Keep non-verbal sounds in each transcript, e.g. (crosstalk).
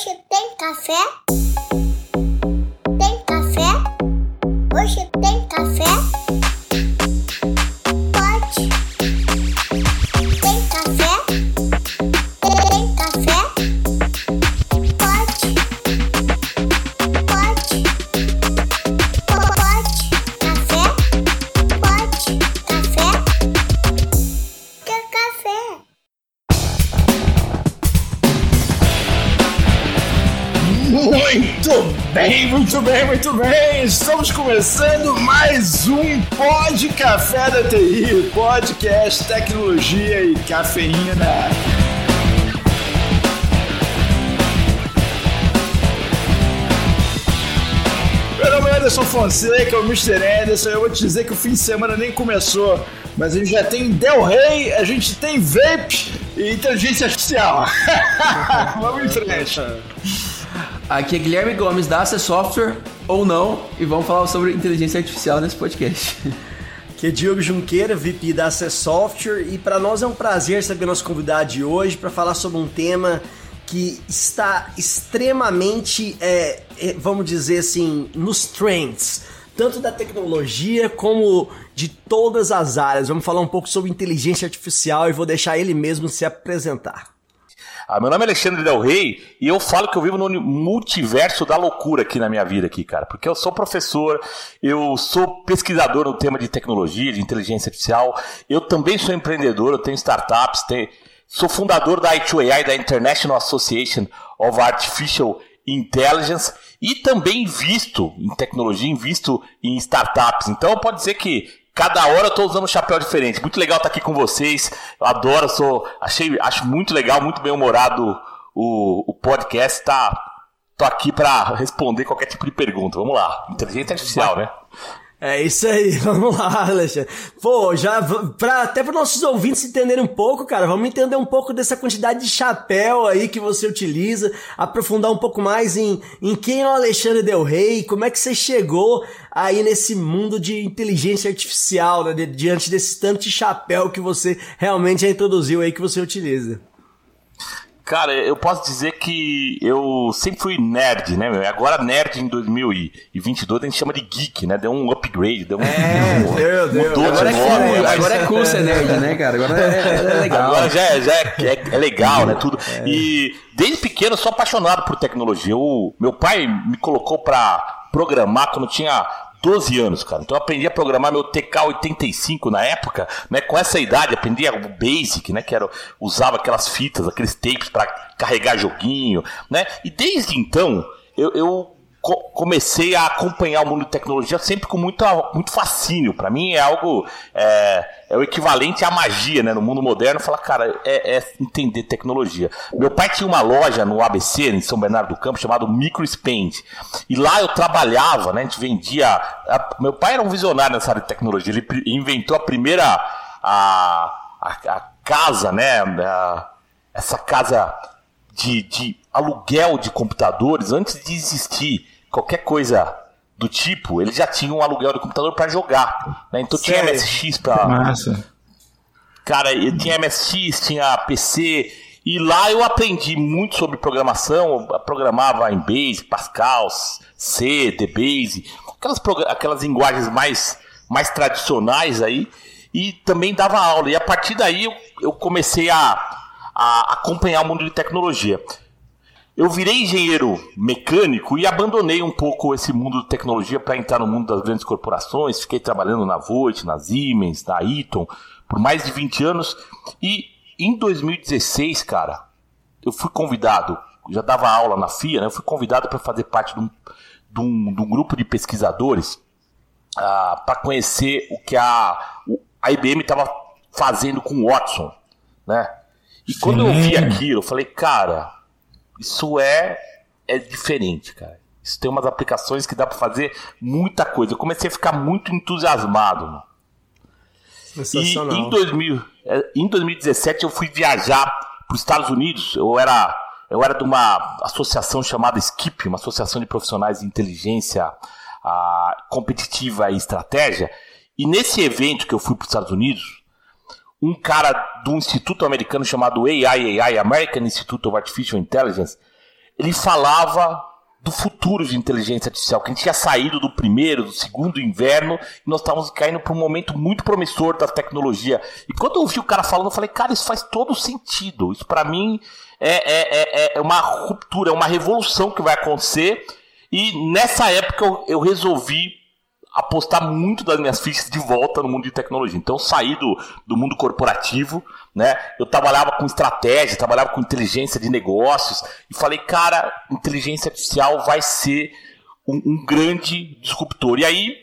Hoje tem café? Começando mais um Pod Café da TI, podcast tecnologia e cafeína. Meu nome é Anderson Fonseca, o Mr. Anderson. Eu vou te dizer que o fim de semana nem começou, mas a gente já tem Del Rey, a gente tem Vape e inteligência artificial. (laughs) Vamos em frente. Aqui é Guilherme Gomes da Access Software, ou não, e vamos falar sobre inteligência artificial nesse podcast. (laughs) Aqui é Diogo Junqueira, VP da Access Software, e para nós é um prazer receber nosso convidado de hoje para falar sobre um tema que está extremamente, é, é, vamos dizer assim, nos trends, tanto da tecnologia como de todas as áreas. Vamos falar um pouco sobre inteligência artificial e vou deixar ele mesmo se apresentar. Ah, meu nome é Alexandre Del Rey e eu falo que eu vivo no multiverso da loucura aqui na minha vida aqui, cara. Porque eu sou professor, eu sou pesquisador no tema de tecnologia, de inteligência artificial, eu também sou empreendedor, eu tenho startups, tenho, sou fundador da I2AI, da International Association of Artificial Intelligence e também invisto em tecnologia, invisto em startups. Então pode dizer que Cada hora eu tô usando um chapéu diferente. Muito legal estar aqui com vocês. Eu adoro, sou, achei, acho muito legal, muito bem humorado o, o podcast. Tá, tô aqui para responder qualquer tipo de pergunta. Vamos lá. Inteligência artificial, né? É isso aí, (laughs) vamos lá, Alexandre. Pô, já pra, até para nossos ouvintes entenderem um pouco, cara, vamos entender um pouco dessa quantidade de chapéu aí que você utiliza, aprofundar um pouco mais em, em quem é o Alexandre Del Rey, como é que você chegou aí nesse mundo de inteligência artificial, né, diante desse tanto de chapéu que você realmente já introduziu aí que você utiliza. Cara, eu posso dizer que eu sempre fui nerd, né? meu? Agora nerd em 2022 a gente chama de geek, né? Deu um upgrade, deu um... É, deu, deu. Mudou Agora, de é nome, agora é cool ser nerd, né, cara? Agora é, é legal. Agora já, é, já é, é- é legal, né? Tudo. E desde pequeno eu sou apaixonado por tecnologia. O, meu pai me colocou pra programar quando tinha 12 anos, cara. Então eu aprendi a programar meu TK85 na época, né? Com essa idade, aprendi o Basic, né? Que era, usava aquelas fitas, aqueles tapes pra carregar joguinho, né? E desde então eu, eu co- comecei a acompanhar o mundo de tecnologia sempre com muito, muito fascínio. Para mim é algo é, é o equivalente à magia, né? No mundo moderno, falar, cara, é, é entender tecnologia. Meu pai tinha uma loja no ABC, em São Bernardo do Campo, chamado Micro Spend. E lá eu trabalhava, né? A gente vendia. a- meu pai era um visionário nessa área de tecnologia. Ele inventou a primeira a, a, a casa, né? a- essa casa de, de aluguel de computadores, antes de existir qualquer coisa do tipo, ele já tinha um aluguel de computador para jogar. Né? Então tinha Sério? MSX para. Massa. Cara, eu tinha MSX, tinha PC. E lá eu aprendi muito sobre programação. Eu programava em Basic, Pascal, C, DBase, aquelas, aquelas linguagens mais, mais tradicionais aí. E também dava aula. E a partir daí eu, eu comecei a, a acompanhar o mundo de tecnologia. Eu virei engenheiro mecânico e abandonei um pouco esse mundo de tecnologia para entrar no mundo das grandes corporações. Fiquei trabalhando na Voit, na Siemens, na Eaton por mais de 20 anos. E em 2016, cara, eu fui convidado, já dava aula na FIA, né? Eu fui convidado para fazer parte de um, de um- de um grupo de pesquisadores para conhecer o que a, a IBM estava fazendo com o Watson, né? E quando eu vi Sim. aquilo, eu falei, cara, isso é é diferente, cara. Isso tem umas aplicações que dá para fazer muita coisa. Eu comecei a ficar muito entusiasmado. Mano. E em, 2000, eh, em 2017 eu fui viajar para os Estados Unidos. Eu era, eu era de uma associação chamada SKIP, uma associação de profissionais de inteligência ah, competitiva e estratégia. E nesse evento que eu fui para os Estados Unidos, um cara do instituto americano chamado AIAI, American Institute of Artificial Intelligence, ele falava do futuro de inteligência artificial, que a gente tinha saído do primeiro, do segundo inverno, e nós estávamos caindo para um momento muito promissor da tecnologia. E quando eu ouvi o cara falando, eu falei, cara, isso faz todo sentido. Isso para mim é, é, é, é uma ruptura, é uma revolução que vai acontecer. E nessa época eu, eu resolvi apostar muito das minhas fichas de volta no mundo de tecnologia. Então, saí do, do mundo corporativo, né? Eu trabalhava com estratégia, trabalhava com inteligência de negócios e falei, cara, inteligência artificial vai ser um, um grande disruptor. E aí,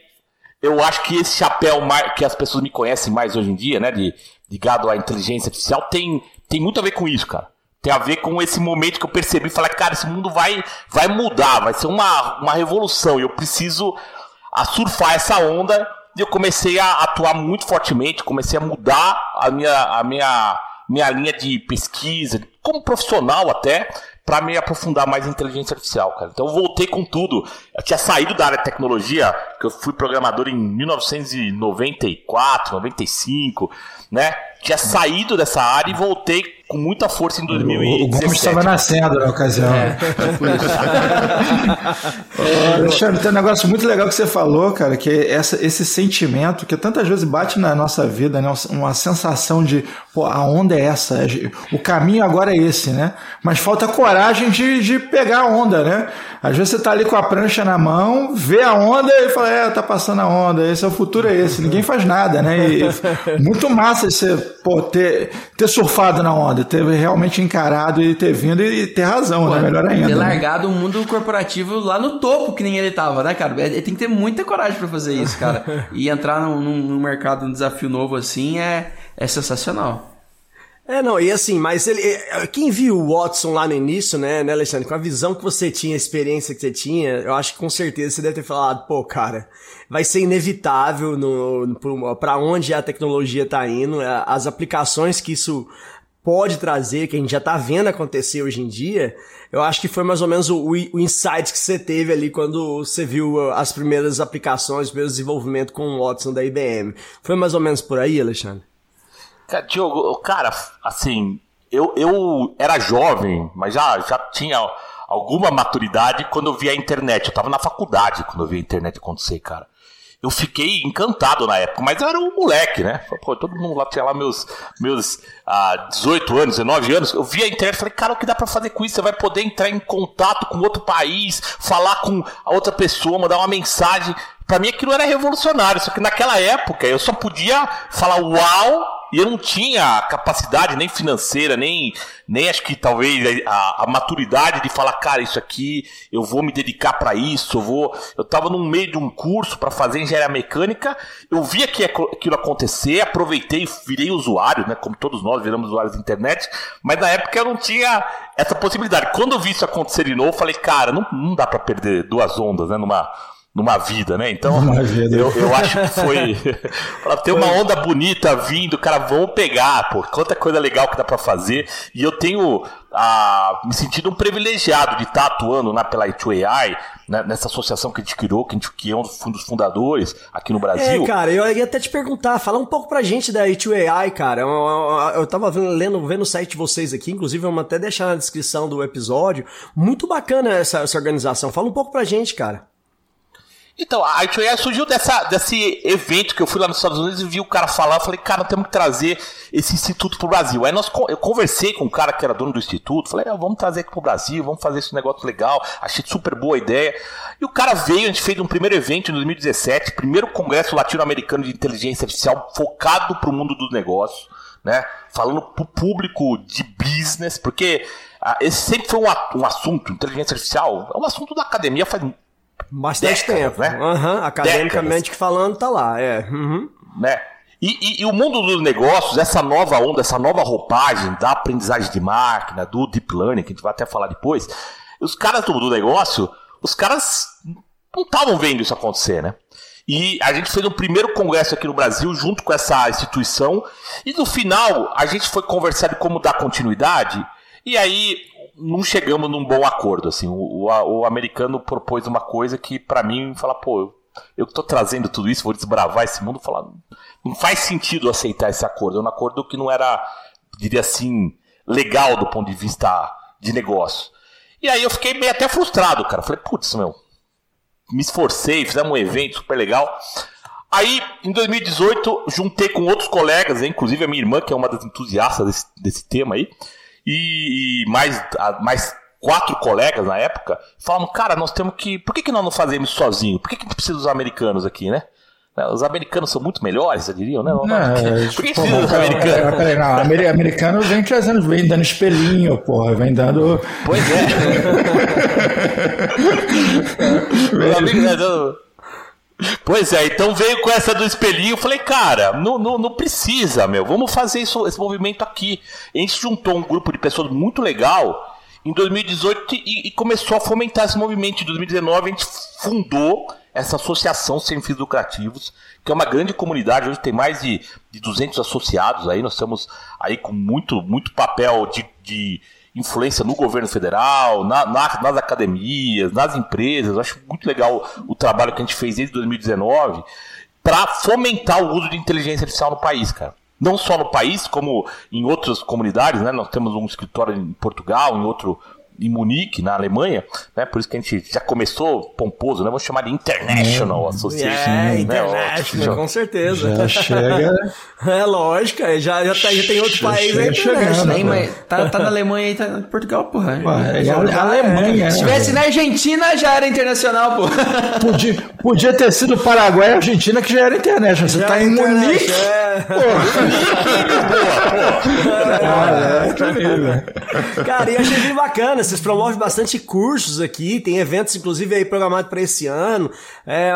eu acho que esse chapéu que as pessoas me conhecem mais hoje em dia, né, de ligado à inteligência artificial, tem, tem muito a ver com isso, cara. Tem a ver com esse momento que eu percebi, falei, cara, esse mundo vai, vai mudar, vai ser uma, uma revolução e eu preciso a surfar essa onda e eu comecei a atuar muito fortemente, comecei a mudar a minha, a minha, minha linha de pesquisa, como profissional até, para me aprofundar mais em inteligência artificial, cara. Então eu voltei com tudo. Eu tinha saído da área de tecnologia, que eu fui programador em 1994, 95, né? Tinha saído dessa área e voltei com muita força em 2017. O Gomes estava nascendo na ocasião. (laughs) É. Ô, Alexandre, tem um negócio muito legal que você falou, cara, que é essa, esse sentimento que tantas vezes bate na nossa vida, né? Uma sensação de, pô, a onda é essa, o caminho agora é esse, né? Mas falta coragem de, de pegar a onda, né? Às vezes você tá ali com a prancha na mão, vê a onda e fala, é, tá passando a onda, esse é o futuro, é esse. Ninguém faz nada, né? E, (laughs) muito massa você pô, ter, ter surfado na onda, ter realmente encarado e ter vindo e ter razão, pô, né? Melhor ainda. Ter né? largado o mundo corporativo lá no topo, que nem ele tava, né, cara? Ele tem que ter muita coragem para fazer isso, cara. (laughs) E entrar num, num mercado, num desafio novo assim é, é sensacional. É, não, e assim, mas ele, é, quem viu o Watson lá no início, né, né, Alexandre, com a visão que você tinha, a experiência que você tinha, eu acho que com certeza você deve ter falado, pô, cara, vai ser inevitável no, para onde a tecnologia tá indo, é, as aplicações que isso pode trazer, que a gente já tá vendo acontecer hoje em dia, eu acho que foi mais ou menos o, o insight que você teve ali quando você viu as primeiras aplicações, o primeiro desenvolvimento com o Watson da IBM. Foi mais ou menos por aí, Alexandre? Cara, Diogo, cara, assim, eu, eu era jovem, mas já, já tinha alguma maturidade quando eu vi a internet. Eu tava na faculdade quando eu vi a internet acontecer, cara. Eu fiquei encantado na época, mas eu era um moleque, né? Pô, todo mundo lá tinha lá meus, meus ah, 18 anos, 19 anos. Eu vi a internet e falei, cara, o que dá pra fazer com isso? Você vai poder entrar em contato com outro país, falar com a outra pessoa, mandar uma mensagem. Pra mim aquilo era revolucionário, só que naquela época eu só podia falar uau e eu não tinha capacidade nem financeira, nem, nem acho que talvez a, a maturidade de falar, cara, isso aqui, eu vou me dedicar para isso, eu vou. Eu tava no meio de um curso para fazer engenharia mecânica, eu vi que aquilo acontecer, aproveitei virei usuário, né? Como todos nós viramos usuários da internet, mas na época eu não tinha essa possibilidade. Quando eu vi isso acontecer de novo, eu falei, cara, não, não dá para perder duas ondas, né? Numa numa vida, né? Então, vida. Eu, eu acho que foi. (laughs) para ter uma onda bonita vindo, cara, vamos pegar, pô, quanta coisa legal que dá para fazer. E eu tenho ah, me sentido um privilegiado de estar tá atuando na, pela I2AI, né, nessa associação que a gente criou, que, a gente, que é um dos fundadores aqui no Brasil. É, cara, eu ia até te perguntar, fala um pouco pra gente da I2AI, cara. Eu, eu, eu tava vendo, lendo, vendo o site de vocês aqui, inclusive vamos até deixar na descrição do episódio. Muito bacana essa, essa organização. Fala um pouco pra gente, cara. Então, a i surgiu dessa, desse evento que eu fui lá nos Estados Unidos e vi o cara falar. Eu falei, cara, temos que trazer esse instituto pro Brasil. Aí nós, eu conversei com o cara que era dono do instituto. Falei, ah, vamos trazer aqui pro Brasil, vamos fazer esse negócio legal. Achei super boa a ideia. E o cara veio, a gente fez um primeiro evento em 2017, primeiro congresso latino-americano de inteligência artificial focado pro mundo do negócio, né? Falando pro público de business, porque ah, esse sempre foi um, um assunto, inteligência artificial, é um assunto da academia faz Bastante décadas, tempo. Né? Uhum, academicamente décadas. falando, tá lá. É. Uhum. Né? E, e, e, o mundo dos negócios, essa nova onda, essa nova roupagem da aprendizagem de máquina, do deep learning, que a gente vai até falar depois, os caras do, do negócio, os caras não estavam vendo isso acontecer, né? E a gente fez um primeiro congresso aqui no Brasil junto com essa instituição. E no final, a gente foi conversar de como dar continuidade. E aí, não chegamos num bom acordo. Assim, o, o, o americano propôs uma coisa que, para mim, fala, pô, eu tô trazendo tudo isso, vou desbravar esse mundo, falar, não faz sentido aceitar esse acordo. É um acordo que não era, diria assim, legal do ponto de vista de negócio. E aí eu fiquei meio até frustrado, cara. Falei, putz, meu, me esforcei, fizemos um evento super legal. Aí, em 2018, juntei com outros colegas, inclusive a minha irmã, que é uma das entusiastas desse, desse tema aí, e, e mais, a, mais quatro colegas na época, falamos, cara, nós temos que. Por que, que nós não fazemos isso sozinho? Por que, que precisa dos americanos aqui, né? Os americanos são muito melhores, eu diria, né? Não, Por que pô, peraí, americanos? peraí, não, ameri- americano vem trazendo, vem dando espelhinho, porra, vem dando. Pois é. (laughs) Meu amigo, né, Pois é, então veio com essa do espelhinho, eu falei, cara, não, não, não precisa, meu, vamos fazer isso, esse movimento aqui. A gente juntou um grupo de pessoas muito legal em 2018 e, e começou a fomentar esse movimento. Em 2019 a gente fundou essa associação sem fins lucrativos, que é uma grande comunidade, hoje tem mais de, de 200 associados aí, nós estamos aí com muito, muito papel de, de influência no governo federal, na- na- nas academias, nas empresas. Eu acho muito legal o trabalho que a gente fez desde 2019 para fomentar o uso de inteligência artificial no país, cara. Não só no país, como em outras comunidades, né? Nós temos um escritório em Portugal, em outro em Munique, na Alemanha, né? Por isso que a gente já começou pomposo, né? Vamos chamar de International Association. É, né? international, com certeza. Já chega. (laughs) É lógico, é, já, já, tá, já tem outro Já país aí chegando, né? mas tá, tá na Alemanha e tá em Portugal, porra. Pô, é Já- já- a Alemanha, Se né? tivesse na Argentina, já era internacional, pô. (laughs) Podia, podia ter sido Paraguai e Argentina, que já era internet. Você tá em Munique. É. Ah, (laughs) é, que beleza. Cara, e eu achei bem bacana, vocês promovem bastante cursos aqui, tem eventos inclusive aí programados para esse ano. É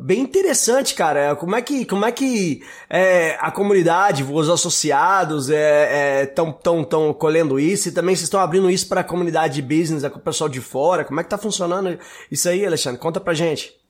bem interessante, cara. Como é que, como é que é, a comunidade, os associados é, tão, tão, tão colhendo isso e também vocês estão abrindo isso para a comunidade de business, com o pessoal de fora. Como é que tá funcionando isso aí, Alexandre? Conta pra gente.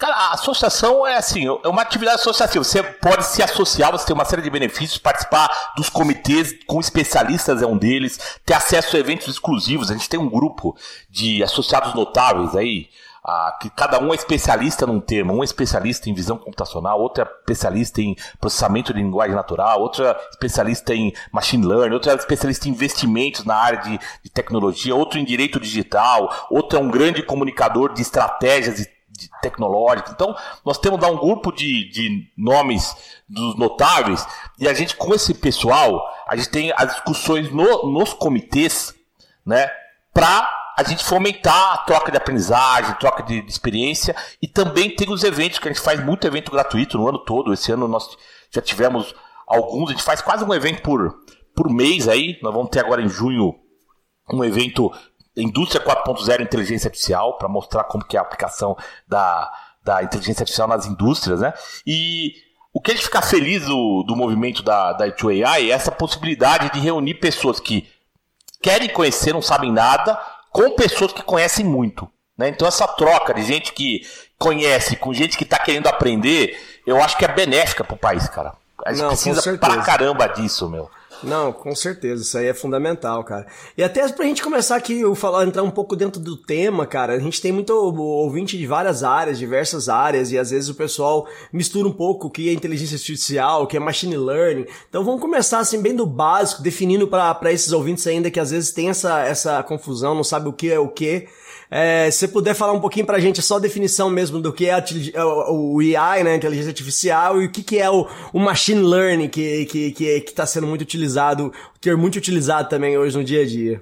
Cara, a associação é assim, é uma atividade associativa. Você pode se associar, você tem uma série de benefícios, participar dos comitês com especialistas é um deles, ter acesso a eventos exclusivos. A gente tem um grupo de associados notáveis aí, ah, que cada um é especialista num tema. Um é especialista em visão computacional, outro é especialista em processamento de linguagem natural, outro é especialista em machine learning, outro é especialista em investimentos na área de, de tecnologia, outro em direito digital, outro é um grande comunicador de estratégias de de-. Então, nós temos lá um grupo de, de nomes dos notáveis e a gente, com esse pessoal, a gente tem as discussões no- nos comitês, né, para a gente fomentar a troca de aprendizagem, troca de, de experiência e também tem os eventos, que a gente faz muito evento gratuito no ano todo. Esse ano nós já tivemos alguns, a gente faz quase um evento por, por mês aí. Nós vamos ter agora em junho um evento Indústria 4.0 Inteligência Artificial, para mostrar como que é a aplicação da, da inteligência artificial nas indústrias, né? E o que a gente fica feliz do, do movimento da, da I2AI é essa possibilidade de reunir pessoas que querem conhecer, não sabem nada, com pessoas que conhecem muito. Né? Então essa troca de gente que conhece com gente que está querendo aprender, eu acho que é benéfica para o país, cara. A gente Não, precisa pra caramba disso, meu. Não, com certeza, isso aí é fundamental, cara. E até pra gente começar aqui, eu falar, entrar um pouco dentro do tema, cara, a gente tem muito ouvinte de várias áreas, diversas áreas, e às vezes o pessoal mistura um pouco o que é inteligência artificial, o que é machine learning. Então vamos começar assim, bem do básico, definindo pra esses ouvintes ainda que às vezes tem essa, essa confusão, não sabe o que é o que. É, se puder falar um pouquinho pra gente, só a definição mesmo do que é tili- o, AI, né, inteligência artificial, e o que, que é o, o machine learning, que, que, que, que tá sendo muito utilizado, ter muito utilizado também hoje no dia a dia.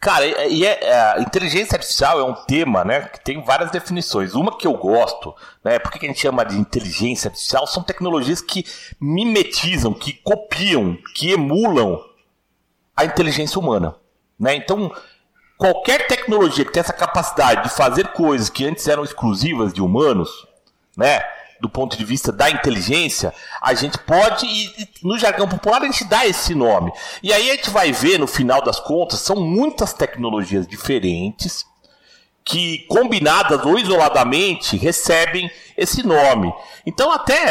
Cara, e é, é, inteligência artificial é um tema, né, que tem várias definições. Uma que eu gosto, né, por que a gente chama de inteligência artificial? São tecnologias que mimetizam, que copiam, que emulam a inteligência humana, né? Então, qualquer tecnologia que tem essa capacidade de fazer coisas que antes eram exclusivas de humanos, né? Do ponto de vista da inteligência, a gente pode, e, no jargão popular a gente dá esse nome. E aí a gente vai ver, no final das contas, são muitas tecnologias diferentes que, combinadas ou isoladamente, recebem esse nome. Então, até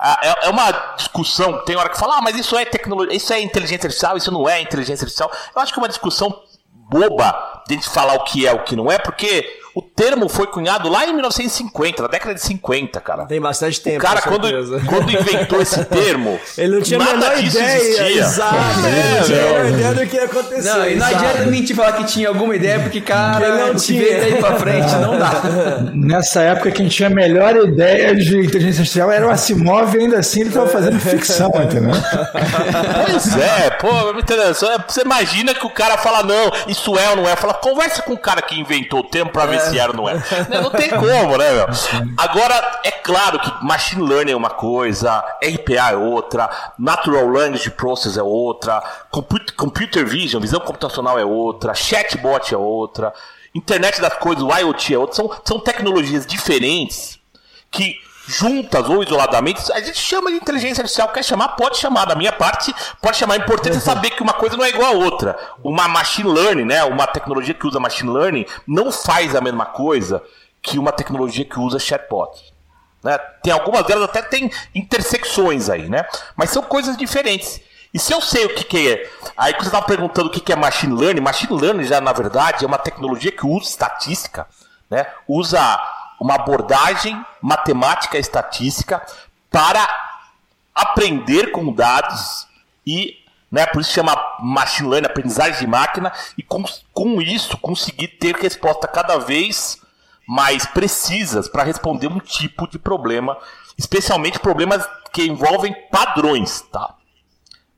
é, é uma discussão, tem hora que fala, ah, mas isso é tecnologia, isso é inteligência artificial, isso não é inteligência artificial. Eu acho que é uma discussão boba de a gente falar o que é o que não é, porque o termo foi cunhado lá em 1950, na década de 50. Cara. Tem bastante tempo. O cara, com quando, quando inventou esse (laughs) termo, Ele não tinha a nada menor disso ideia. existia. Exato. Ele não tinha a menor ideia do que ia acontecer. Não, e não exato. adianta mentir falar que tinha alguma ideia, porque, cara, Que não que tinha. veio daí pra frente não dá. (laughs) Nessa época, quem tinha a melhor ideia de inteligência artificial era o Asimov, e ainda assim ele estava fazendo ficção, entendeu? (laughs) Pois é, pô? Só- Você imagina que o cara fala, não, isso é ou não é. Fala, conversa com o cara que inventou o termo pra ver se não é. (laughs) Não tem como, né, meu? Agora, é claro que machine learning é uma coisa, RPA é outra, natural language process é outra, compu- computer vision, visão computacional é outra, chatbot é outra, internet das coisas, o IoT é outra. São, são tecnologias diferentes que juntas ou isoladamente, a gente chama de inteligência artificial, quer chamar, pode chamar. Da minha parte, pode chamar. O importante é saber que uma coisa não é igual a outra. Uma machine learning, né, uma tecnologia que usa machine learning, não faz a mesma coisa que uma tecnologia que usa chatbot. Né? Tem algumas delas até tem intersecções aí, né? Mas são coisas diferentes. E se eu sei o que, que é. Aí que você estava perguntando o que, que é machine learning, machine learning já, na verdade, é uma tecnologia que usa estatística, né? Usa uma abordagem matemática e estatística para aprender com dados e, né, por isso chama machine learning, aprendizagem de máquina, e com, com isso conseguir ter resposta cada vez mais precisas para responder um tipo de problema, especialmente problemas que envolvem padrões, tá?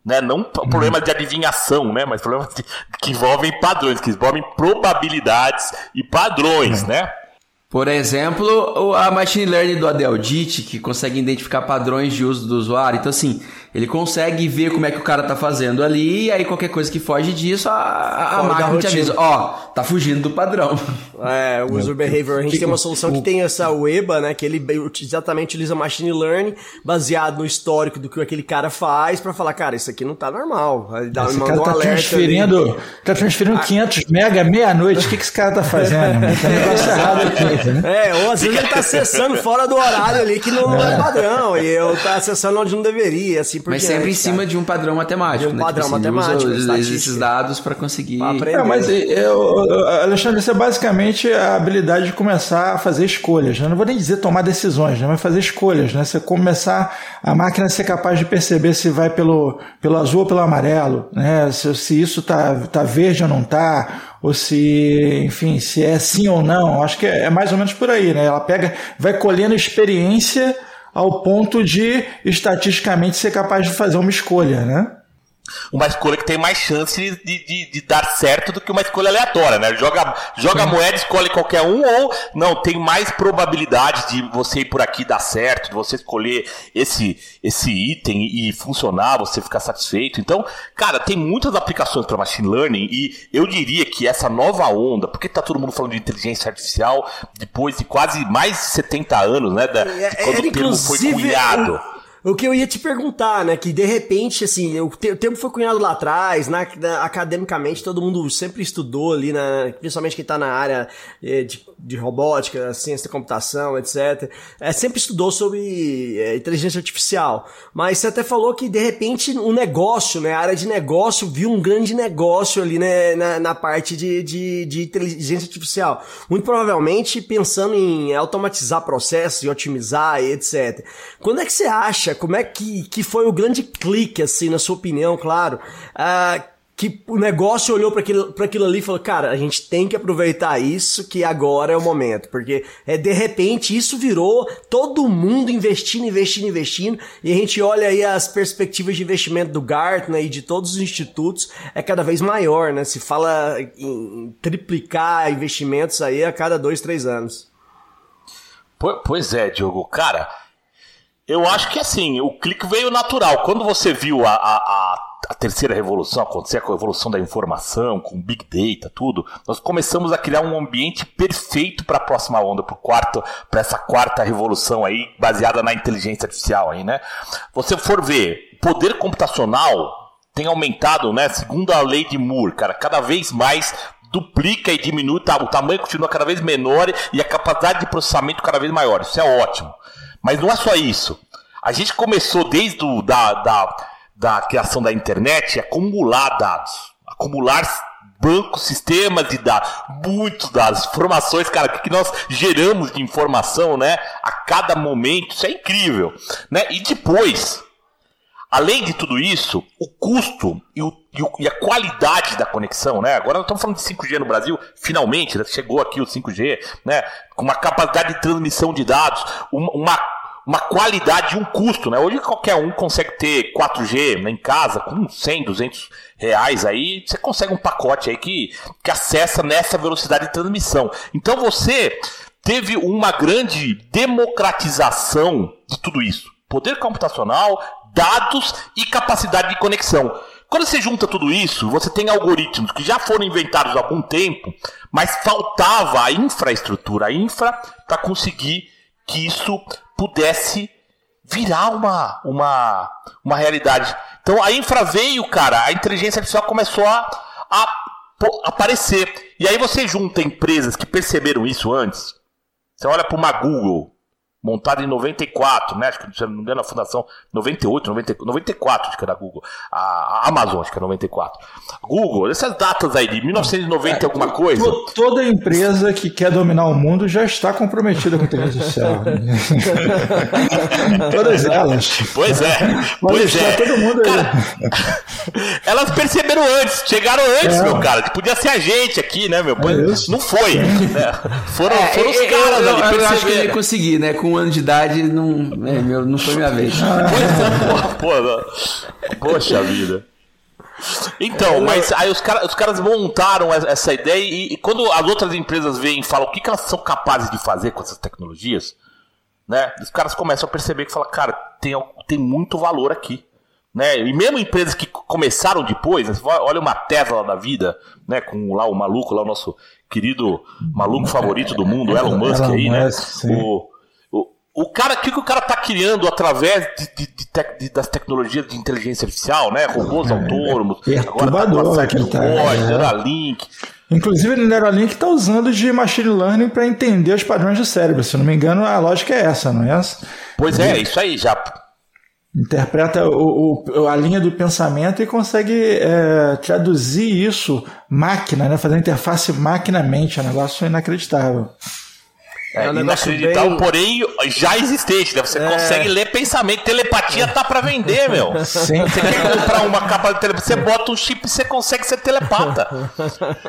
Né? Não p- problemas de adivinhação, né? Mas problemas de- que envolvem padrões, que envolvem probabilidades e padrões, né? Por exemplo, a machine learning do Adeldit, que consegue identificar padrões de uso do usuário. Então, assim, ele consegue ver como é que o cara tá fazendo ali, e aí qualquer coisa que foge disso, a, a- a máquina te avisa, ó, tá fugindo do padrão. É, o user behavior. A gente tem uma solução que tem essa weba, né? Que ele exatamente utiliza machine learning baseado no histórico do que aquele cara faz pra falar, cara, isso aqui não tá normal. Aí dá, Esse manda cara um tá alerta ali. transferindo, tá transferindo 500 mega meia-noite. O que, que esse cara tá fazendo? um negócio errado aqui, entendeu? É, ou às vezes ele tá acessando fora do horário ali que não é padrão, e eu tá acessando onde não deveria, assim por Mas diante, sempre em cara. cima de um padrão matemático, De um né? padrão assim, ele matemático, usa esses dados pra conseguir. Aprender. É, mas eu, Alexandre, isso é basicamente a habilidade de começar a fazer escolhas. Né? Não vou nem dizer tomar decisões, né? mas fazer escolhas. Né? Você começar a máquina a ser capaz de perceber se vai pelo, pelo azul ou pelo amarelo, né? se, se isso tá, tá verde ou não tá, ou se, enfim, se é sim ou não. Acho que é, é mais ou menos por aí. Né? Ela pega, vai colhendo experiência ao ponto de estatisticamente ser capaz de fazer uma escolha, né? Uma escolha que tem mais chance de, de, de dar certo do que uma escolha aleatória, né? Joga, joga a moeda, escolhe qualquer um, ou não, tem mais probabilidade de você ir por aqui dar certo, de você escolher esse, esse item e funcionar, você ficar satisfeito. Então, cara, tem muitas aplicações para machine learning e eu diria que essa nova onda, porque tá todo mundo falando de inteligência artificial depois de quase mais de 70 anos, né? Da, de É, quando era, o termo foi cunhado. O, o que eu ia te perguntar, né? Que de repente, assim, o, te- o termo foi cunhado lá atrás, na- academicamente, todo mundo sempre estudou ali, na, principalmente quem tá na área eh, de, de robótica, ciência da computação, etc. É, sempre estudou sobre eh, inteligência artificial. Mas você até falou que, de repente, o negócio, né? A área de negócio viu um grande negócio ali, né? Na, na parte de, de, de inteligência artificial. Muito provavelmente pensando em automatizar processos e otimizar etc. Quando é que você acha, como é que, que foi o grande clique, assim, na sua opinião, claro, ah, que o negócio olhou para aquilo, ali e falou, cara, a gente tem que aproveitar isso, que agora é o momento. Porque, é, de repente, isso virou todo mundo investindo, investindo, investindo, e a gente olha aí as perspectivas de investimento do Gartner e de todos os institutos, é cada vez maior, né? Se fala em triplicar investimentos aí a cada dois, três anos. Po- Pois é, Diogo. Cara, eu acho que assim, o clique veio natural. Quando você viu a, a, a- a terceira revolução acontecer, com a evolução da informação, com Big Data, tudo, nós começamos a criar um ambiente perfeito para a próxima onda, para essa quarta revolução aí, baseada na inteligência artificial aí, né? Você for ver, o poder computacional tem aumentado, né? Segundo a lei de Moore, cara, cada vez mais duplica e diminui, tá? o tamanho continua cada vez menor e a capacidade de processamento cada vez maior. Isso é ótimo. Mas não é só isso. A gente começou desde o, da, da, da criação da internet a acumular dados, acumular bancos, sistemas de dados, muitos dados, informações, cara, que nós geramos de informação, né, a cada momento, isso é incrível, né? E depois, além de tudo isso, o custo e, o, e, o, e a qualidade da conexão, né? Agora nós estamos falando de 5G no Brasil, finalmente, né? chegou aqui o 5G, né? Com uma capacidade de transmissão de dados, uma, uma qualidade e um custo, né? Hoje qualquer um consegue ter 4G né, em casa com 100, 200 reais aí, você consegue um pacote aí que, que acessa nessa velocidade de transmissão. Então você teve uma grande democratização de tudo isso. Poder computacional, dados e capacidade de conexão. Quando você junta tudo isso, você tem algoritmos que já foram inventados há algum tempo, mas faltava a infraestrutura, a infra, para conseguir que isso pudesse virar uma, uma, uma realidade. Então a infra veio, cara, a inteligência artificial começou a, a aparecer. E aí você junta empresas que perceberam isso antes. Você olha para uma Google, montada em 94, né? Acho que, se não me engano, a fundação 98, 90, 94, acho que era a Google. A, a Amazon, acho que é 94. Google, essas datas aí de 1990 é, alguma coisa. To, toda empresa que quer dominar o mundo já está comprometida com a inteligência artificial. Todas elas. Pois é. Pois é. Todo mundo cara, elas perceberam antes, chegaram antes, é. meu cara. Que podia ser a gente aqui, né, meu? É não foi. Né? Foram, é, foram os caras eu, ali. Eu, eu acho que ele ia conseguir, né? Com um ano de idade, não, é, meu, não foi minha vez. (laughs) É, Poxa vida. Então, mas aí os, cara, os caras montaram essa ideia e, e, quando as outras empresas veem e falam o que, que elas são capazes de fazer com essas tecnologias, né? Os caras começam a perceber que fala, cara, tem, tem muito valor aqui. Né? E mesmo empresas que começaram depois, né? olha uma Tesla da vida, né? Com lá o maluco, lá o nosso querido maluco favorito do mundo, Elon Musk aí, né? O, o cara, o que, o cara tá criando através de, de, de, das tecnologias de inteligência artificial, né? Robôs é, autônomos, agora tá com a tá, é. Neuralink. Inclusive, o Neuralink está usando de machine learning para entender os padrões do cérebro. Se não me engano, a lógica é essa, não é essa? Pois é, isso aí já. Interpreta o, o, a linha do pensamento e consegue é, traduzir isso máquina, né? fazer interface máquina-mente. É um negócio inacreditável. É, é um inacreditável, bem... porém já existente, né? Você é... consegue ler pensamento, telepatia tá para vender, meu. Sim. Você quer comprar uma capa de telepatia, você bota um chip e você consegue ser telepata.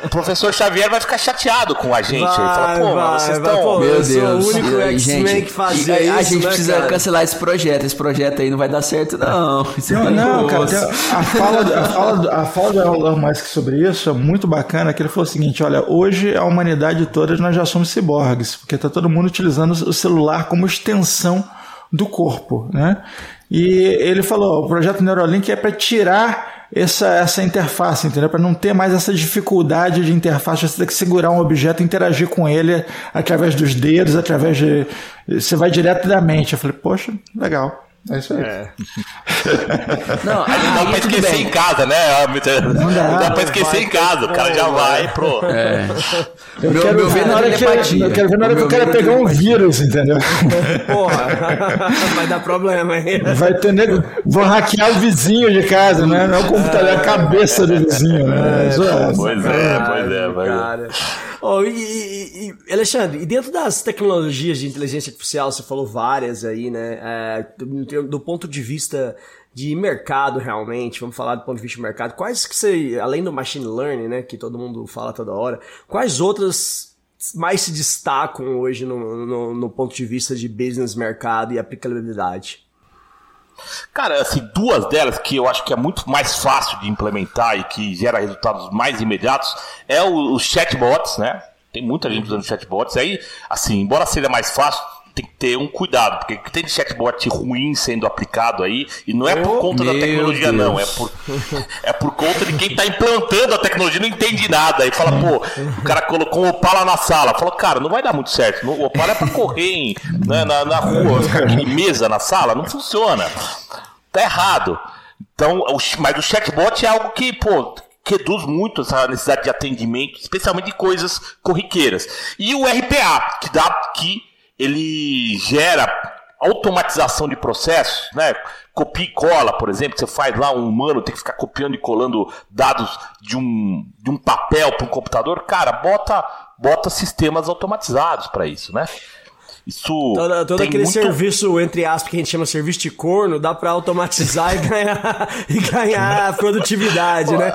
O (laughs) professor Xavier vai ficar chateado com a gente. Vai, ele fala, pô, vai, vocês estão. Meu Deus, o único X-Men que fazia isso. A gente né, precisa cara? cancelar esse projeto. Esse projeto aí não vai dar certo, não. Isso não, não cara, a fala, a fala, a fala do Elon Musk sobre isso é muito bacana, que ele falou o seguinte: olha, hoje a humanidade toda nós já somos ciborgues, porque tá todo mundo utilizando o celular como extensão do corpo, né? E ele falou, o projeto Neuralink é para tirar essa, essa interface, entendeu? Para não ter mais essa dificuldade de interface, você tem que segurar um objeto e interagir com ele através dos dedos, através de. Você vai direto da mente. Eu falei, poxa, legal. É isso aí. É. (laughs) Não, aí não dá pra esquecer bem. em casa, né? Não dá, não dá pra esquecer vai, em casa, o cara já vai pro. É. Eu, meu, quero meu ver na hora que, eu quero ver na hora que o cara pegar um vírus, entendeu? Porra, (laughs) vai dar problema aí. Vai ter nego. Vão hackear o vizinho de casa, né? Não é o computador, é a cabeça do vizinho, né? É, pois é, pois é, vai. Cara. Oh, e, e, Alexandre, e dentro das tecnologias de inteligência artificial, você falou várias aí, né? É, do, do, ponto de vista de mercado, realmente, vamos falar do ponto de vista de mercado, quais que você, além do machine learning, né, que todo mundo fala toda hora, quais outras mais se destacam hoje no, no, no ponto de vista de business, mercado e aplicabilidade? Cara, assim, duas delas que eu acho que é muito mais fácil de implementar e que gera resultados mais imediatos é os chatbots, né? Tem muita gente usando chatbots. Aí, assim, embora seja mais fácil, tem que ter um cuidado, porque tem de chatbot ruim sendo aplicado aí, e não é por oh, conta da tecnologia, Deus. não, é por, (laughs) é por conta de quem está implantando a tecnologia não entende nada. Aí fala, pô, o cara colocou um Opala na sala. Falou, cara, não vai dar muito certo. O Opala é para correr em, né, na, na rua, aqui mesa na sala, não funciona. Tá errado. Então, mas o chatbot é algo que, pô, reduz muito essa necessidade de atendimento, especialmente de coisas corriqueiras. E o RPA, que dá que ele gera automatização de processos, né? copia e cola, por exemplo, você faz lá um humano tem que ficar copiando e colando dados de um, de um papel para um computador, cara, bota, bota sistemas automatizados para isso, né? Isso Todo, todo tem aquele muito... serviço, entre aspas, que a gente chama serviço de corno, dá pra automatizar (laughs) e ganhar, e ganhar produtividade, né?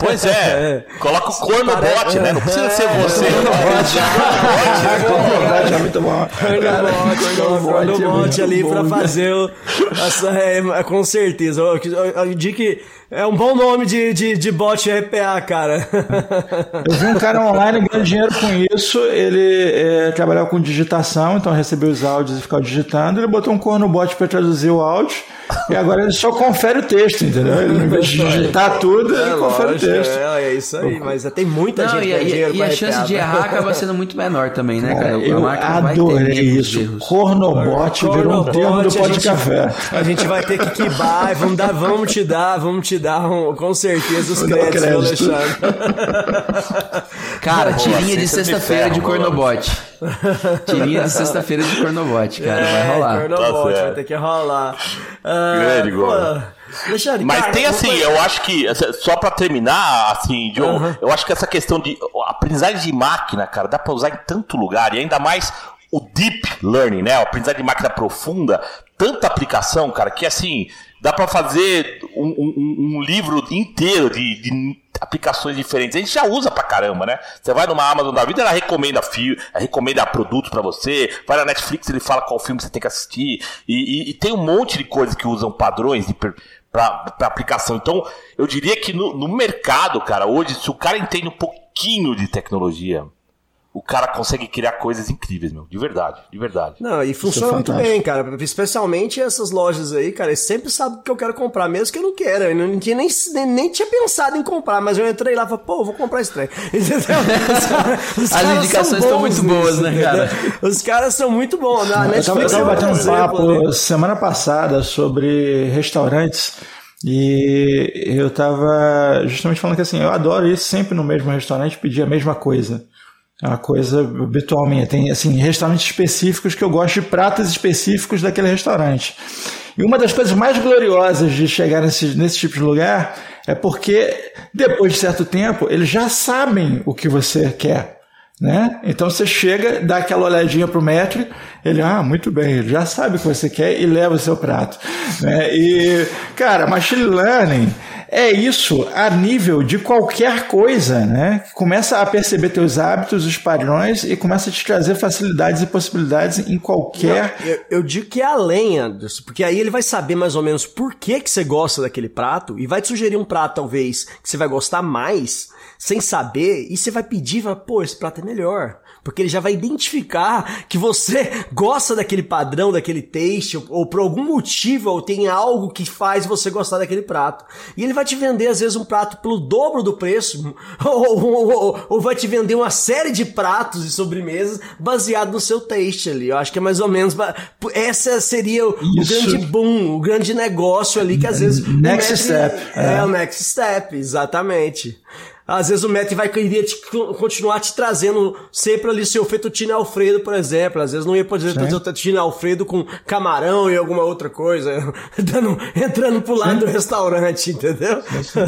Pois é, (laughs) coloca o corno bot, né? Não precisa ser você. é muito bom. Cornobot ali pra fazer o. É, é, com certeza. Eu, digo que é um bom nome de, de, de bot RPA, cara. (laughs) Eu vi um cara online ganhando dinheiro com isso. Ele é, trabalhava com digitação, então recebeu os áudios e ficava digitando. Ele botou um corno bot para traduzir o áudio. E agora ele só confere o texto, entendeu? Ele, em vez de digitar tudo, ele confere lógico, o texto. É, é isso aí, mas tem muita Não, gente e, ganhando e- dinheiro e com a RPA, chance de né? errar acaba sendo muito menor também, né, cara? Eu máquina vai ter adorei isso. Cornobot virou um termo do pó a de gente- café. (laughs) A gente vai ter que quibar, vamos, dar, vamos te dar, vamos te dar um- com certeza os (laughs) créditos, crédito. Alexandre. (laughs) Cara, tirinha de sexta-feira de. Cornobot. Tirinha de sexta-feira de Cornobot, cara. Vai rolar. É, Cornobot, Tá vai ter que rolar. Ah, Grande, Gomes. Alexandre, Mas cara, tem assim, eu acho que, só pra terminar, assim, Diogo, eu acho que essa questão de aprendizagem de máquina, cara, dá pra usar em tanto lugar, e ainda mais o deep learning, né? A aprendizagem de máquina profunda, tanta aplicação, cara, que assim, dá pra fazer um, um- um livro inteiro de, de aplicações diferentes. A gente já usa pra caramba, né? Você vai numa Amazon da vida, ela recomenda filme, ela recomenda produtos pra você. Vai na Netflix, ele fala qual filme você tem que assistir. E, e- e tem um monte de coisas que usam padrões de pra aplicação. Então, eu diria que no, no mercado, cara, hoje, se o cara entende um pouquinho de tecnologia, o cara consegue criar coisas incríveis, meu. De verdade, de verdade. Não, e funciona muito fantástico. bem, cara. Especialmente essas lojas aí, cara. Eles sempre sabem o que eu quero comprar, mesmo que eu não queira. Eu não tinha nem, nem, nem tinha pensado em comprar, mas eu entrei lá e falei, pô, vou comprar esse trem. (laughs) Entendeu? Os As indicações são estão bons muito boas, nisso, né, entendeu? cara? Os caras são muito bons. Na Eu tava, eu Netflix tava é um batendo um papo né? semana passada sobre restaurantes e eu tava justamente falando que assim, eu adoro ir sempre no mesmo restaurante pedir a mesma coisa. É uma coisa habitual minha. Tem assim, restaurantes específicos que eu gosto de pratos específicos daquele restaurante. E uma das coisas mais gloriosas de chegar nesse, nesse tipo de lugar é porque depois de certo tempo eles já sabem o que você quer né? Então você chega, dá aquela olhadinha pro metro, ele, ah, muito bem, ele já sabe o que você quer e leva o seu prato. Né? E, cara, machine learning é isso a nível de qualquer coisa, né? Começa a perceber teus hábitos, os padrões e começa a te trazer facilidades e possibilidades em qualquer. Eu, eu digo que é além, Anderson, porque aí ele vai saber mais ou menos por que, que você gosta daquele prato e vai te sugerir um prato, talvez, que você vai gostar mais, sem saber, e você vai pedir, vai, pô, esse prato é melhor. Porque ele já vai identificar que você gosta daquele padrão, daquele taste, ou, ou por algum motivo, ou tem algo que faz você gostar daquele prato. E ele vai te vender, às vezes, um prato pelo dobro do preço, (laughs) ou, ou- ou- vai te vender uma série de pratos e sobremesas baseado no seu taste ali. Eu acho que é mais ou menos. Essa seria o, o grande boom, o grande negócio ali que às vezes. Next step, É, é. o next step, exatamente. Às vezes o Matt vai querer te- continuar te trazendo sempre ali seu fettuccine Alfredo, por exemplo. Às vezes não ia poder trazer o fettuccine Alfredo com camarão e alguma outra coisa, (laughs) dando, entrando pro lado do restaurante, entendeu? Isso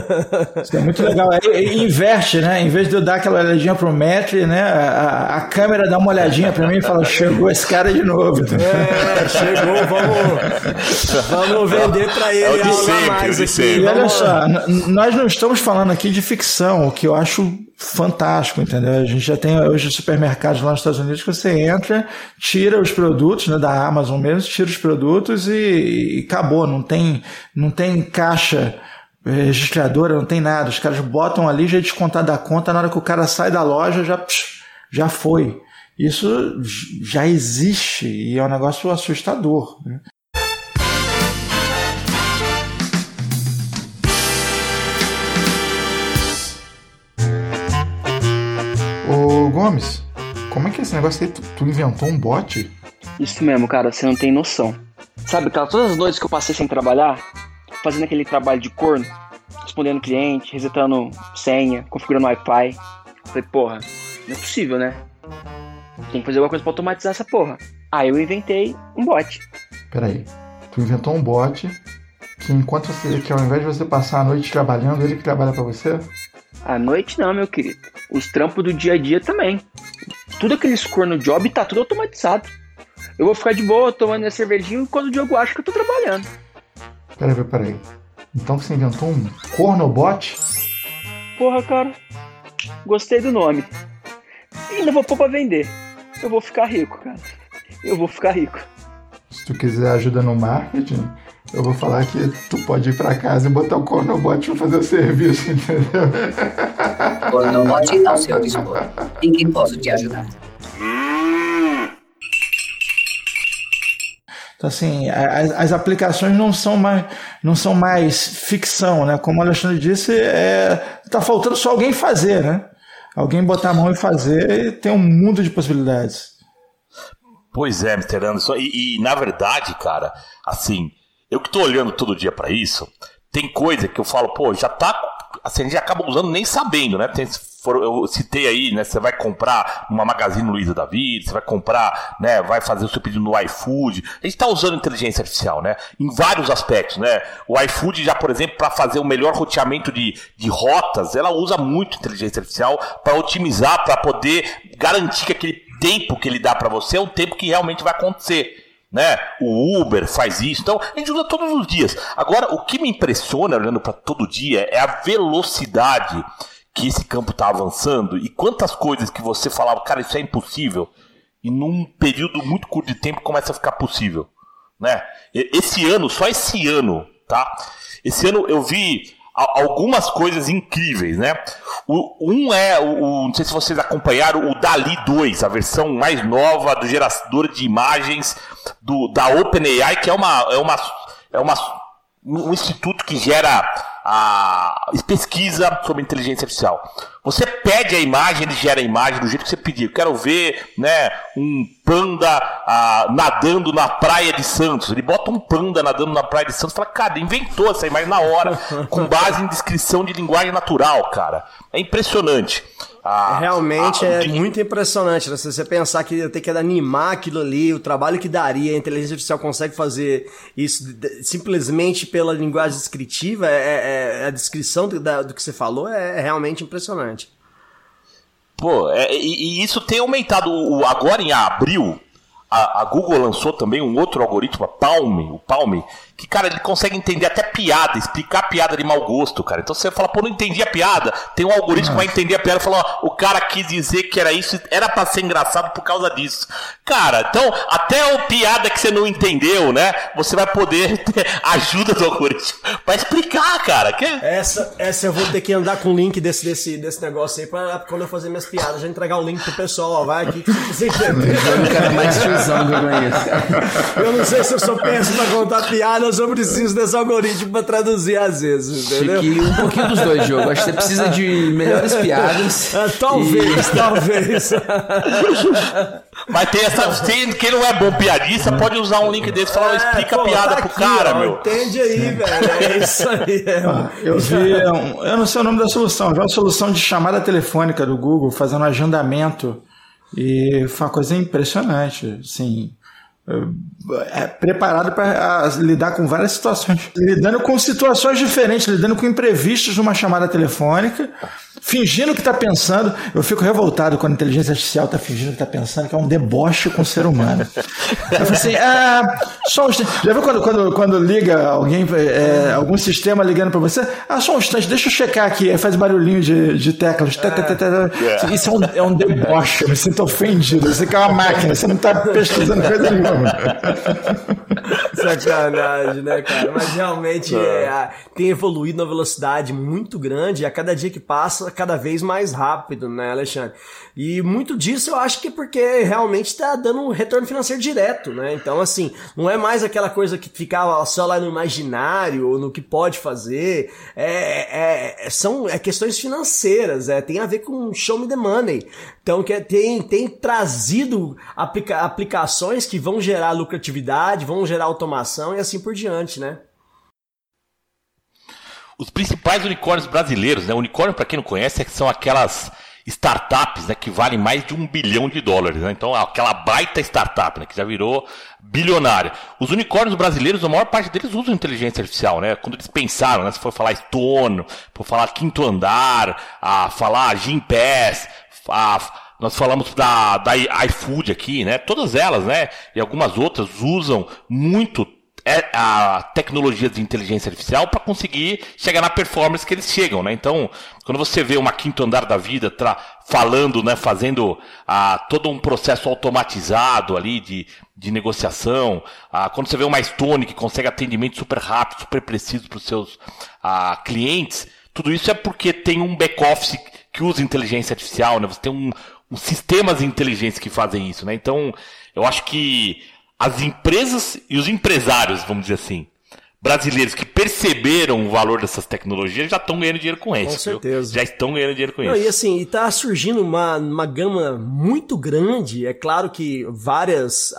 é muito legal. Aí, aí inverte, né? Em vez de eu dar aquela olhadinha pro metro, né? A, a câmera dá uma olhadinha pra mim e fala: chegou esse cara de novo. É, chegou, vamos, vamos vender pra ele É o de sempre, mais o de aqui. sempre. E olha só, nós não estamos falando aqui de ficção, o que eu acho fantástico, entendeu? A gente já tem hoje supermercados lá nos Estados Unidos que você entra, tira os produtos, né, da Amazon mesmo, tira os produtos e, e acabou, não tem, não tem caixa eh, registradora, não tem nada. Os caras botam ali, já é descontado da conta, na hora que o cara sai da loja, já, já foi. Isso já existe e é um negócio assustador. né? Ô Gomes, como é que é esse negócio aí? Tu, tu inventou um bot? Isso mesmo, cara, você não tem noção. Sabe, cara, todas as noites que eu passei sem trabalhar, fazendo aquele trabalho de corno, respondendo cliente, resetando senha, configurando Wi-Fi. Falei, porra, não é possível, né? Tem que fazer alguma coisa pra automatizar essa porra. Aí eu inventei um bot. Peraí, tu inventou um bot Que enquanto você, que ao invés de você passar a noite trabalhando, ele que trabalha pra você? À noite não, meu querido. Os trampos do dia a dia também. Tudo aqueles corno job tá tudo automatizado. Eu vou ficar de boa tomando minha cervejinha quando o Diogo acha que eu tô trabalhando. Peraí, peraí. Então você inventou um cornobot? Porra, cara. Gostei do nome. E ainda vou pôr pra vender. Eu vou ficar rico, cara. Eu vou ficar rico. Se tu quiser ajuda no marketing, eu vou falar que tu pode ir pra casa e botar o cornobot pra fazer o serviço, (laughs) entendeu? Cornobote ao seu dispor. Em que posso te ajudar? Então, assim, as, as aplicações não são mais, não são mais ficção, né? Como o Alexandre disse, é, tá faltando só alguém fazer, né? Alguém botar a mão e fazer e tem um mundo de possibilidades. Pois é, Mr. Anderson. E, e, na verdade, cara, assim, eu que tô olhando todo dia pra isso, tem coisa que eu falo, pô, já tá. Assim, a gente acaba usando nem sabendo, né? Tem, for- eu citei aí, né? Você vai comprar uma Magazine Luiza da vida, você vai comprar, né? Vai fazer o seu pedido no iFood. A gente tá usando inteligência artificial, né? Em vários aspectos, né? O iFood já, por exemplo, para fazer o melhor roteamento de, de rotas, ela usa muito inteligência artificial para otimizar, para poder garantir que aquele tempo que ele dá para você é um tempo que realmente vai acontecer. Né? O Uber faz isso, então a gente usa todos os dias. Agora, o que me impressiona olhando para todo dia é a velocidade que esse campo está avançando e quantas coisas que você falava, cara, isso é impossível, e num período muito curto de tempo começa a ficar possível. Né? Esse ano, só esse ano, tá? Esse ano eu vi algumas coisas incríveis, né? O, um é, o, não sei se vocês acompanharam, o Dali 2, a versão mais nova do gerador de imagens do, da OpenAI, que é uma, é uma, é uma, um instituto que gera a pesquisa sobre inteligência artificial. Você pede a imagem, ele gera a imagem do jeito que você pediu. Quero ver, né, um panda ah, nadando na praia de Santos. Ele bota um panda nadando na praia de Santos e fala, cara, inventou essa imagem na hora, (laughs) com base em descrição de linguagem natural, cara. É impressionante. Ah, Realmente ah, é de- muito impressionante. né? Se você pensar que eu tenho que animar aquilo ali, o trabalho que daria, a inteligência artificial consegue fazer isso simplesmente pela linguagem descritiva, é, é- é- a descrição do, da- do que você falou é, é realmente impressionante. Pô, é- e, e isso tem aumentado. O, agora em abril, a, a Google lançou também um outro algoritmo, a Palm, o Palm, que, cara, ele consegue entender até piada, explicar piada de mau gosto, cara. Então você fala, pô, não entendi a piada. Tem um algoritmo que vai entender a piada e fala, ó, o cara quis dizer que era isso, era pra ser engraçado por causa disso. Cara, então, até o piada que você não entendeu, né? Você vai poder (laughs) ter ajuda do algoritmo pra explicar, cara. Que... Essa, essa eu vou ter que andar com o link desse, desse, desse negócio aí pra quando eu fazer minhas piadas, já entregar o link pro pessoal, ó, vai aqui que você entender. O cara mais tiozão que eu conheço. Eu não sei se eu sou péssimo pra contar piada, eu só preciso desse algoritmo pra traduzir às vezes, entendeu? Chique, um pouquinho dos dois, Diogo. Acho que você precisa de melhores piadas. (laughs) Ah, talvez, talvez. (laughs) Mas tem essa. Quem, quem não é bom piadista pode usar um link desse e falar, explica É, a pô, piada tá pro aqui, cara, ó, meu. Entende aí, velho. É isso aí. É, Eu vi, um- eu não sei o nome da solução, já uma solução de chamada telefônica do Google, fazendo agendamento. E foi uma coisa impressionante, assim. É, preparado para lidar com várias situações, lidando com situações diferentes, lidando com imprevistos numa chamada telefônica, fingindo que está pensando. Eu fico revoltado quando a inteligência artificial está fingindo que está pensando, que é um deboche com o ser humano. Eu falo assim, ah, só um instante. Já viu quando, quando, quando liga alguém, é, algum sistema ligando para você? Ah, só um instante, deixa eu checar aqui. Aí faz barulhinho de, de teclas. Isso é um, é um deboche, eu me sinto ofendido. Você que é uma máquina, você não está pesquisando coisa nenhuma. (laughs) Sacanagem, né, cara? Mas realmente é, a- tem evoluído numa velocidade muito grande e a cada dia que passa, cada vez mais rápido, né, Alexandre? E muito disso eu acho que é porque realmente está dando um retorno financeiro direto, né? Então, assim, não é mais aquela coisa que ficava só lá no imaginário ou no que pode fazer. É, é- são é questões financeiras, é, tem a ver com show me the money. Então, que é- tem, tem trazido aplica- aplicações que vão gerar lucratividade, vão gerar automação e assim por diante, né? Os principais unicórnios brasileiros, né? Unicórnio, para quem não conhece, é que são aquelas startups, né, que valem mais de um bilhão de dólares, né? Então, aquela baita startup, né, que já virou bilionária. Os unicórnios brasileiros, a maior parte deles usam inteligência artificial, né? Quando eles pensaram, né, se for falar Stone, for falar Quinto Andar, a falar Gimpass, a nós falamos da, da iFood aqui, né? Todas elas, né? E algumas outras usam muito é, a tecnologia de inteligência artificial para conseguir chegar na performance que eles chegam, né? Então, quando você vê uma quinto andar da vida tra falando, né, fazendo ah, todo um processo automatizado ali de, de negociação, ah, quando você vê uma Stone que consegue atendimento super rápido, super preciso para os seus ah, clientes, tudo isso é porque tem um back-office que usa inteligência artificial, né? Você tem um, os sistemas inteligentes que fazem isso, né? Então, eu acho que as empresas e os empresários, vamos dizer assim, brasileiros que perceberam o valor dessas tecnologias já estão ganhando dinheiro com isso. Com certeza. Viu? Já estão ganhando dinheiro com Não, isso. e assim, e tá surgindo uma, uma gama muito grande. É claro que vários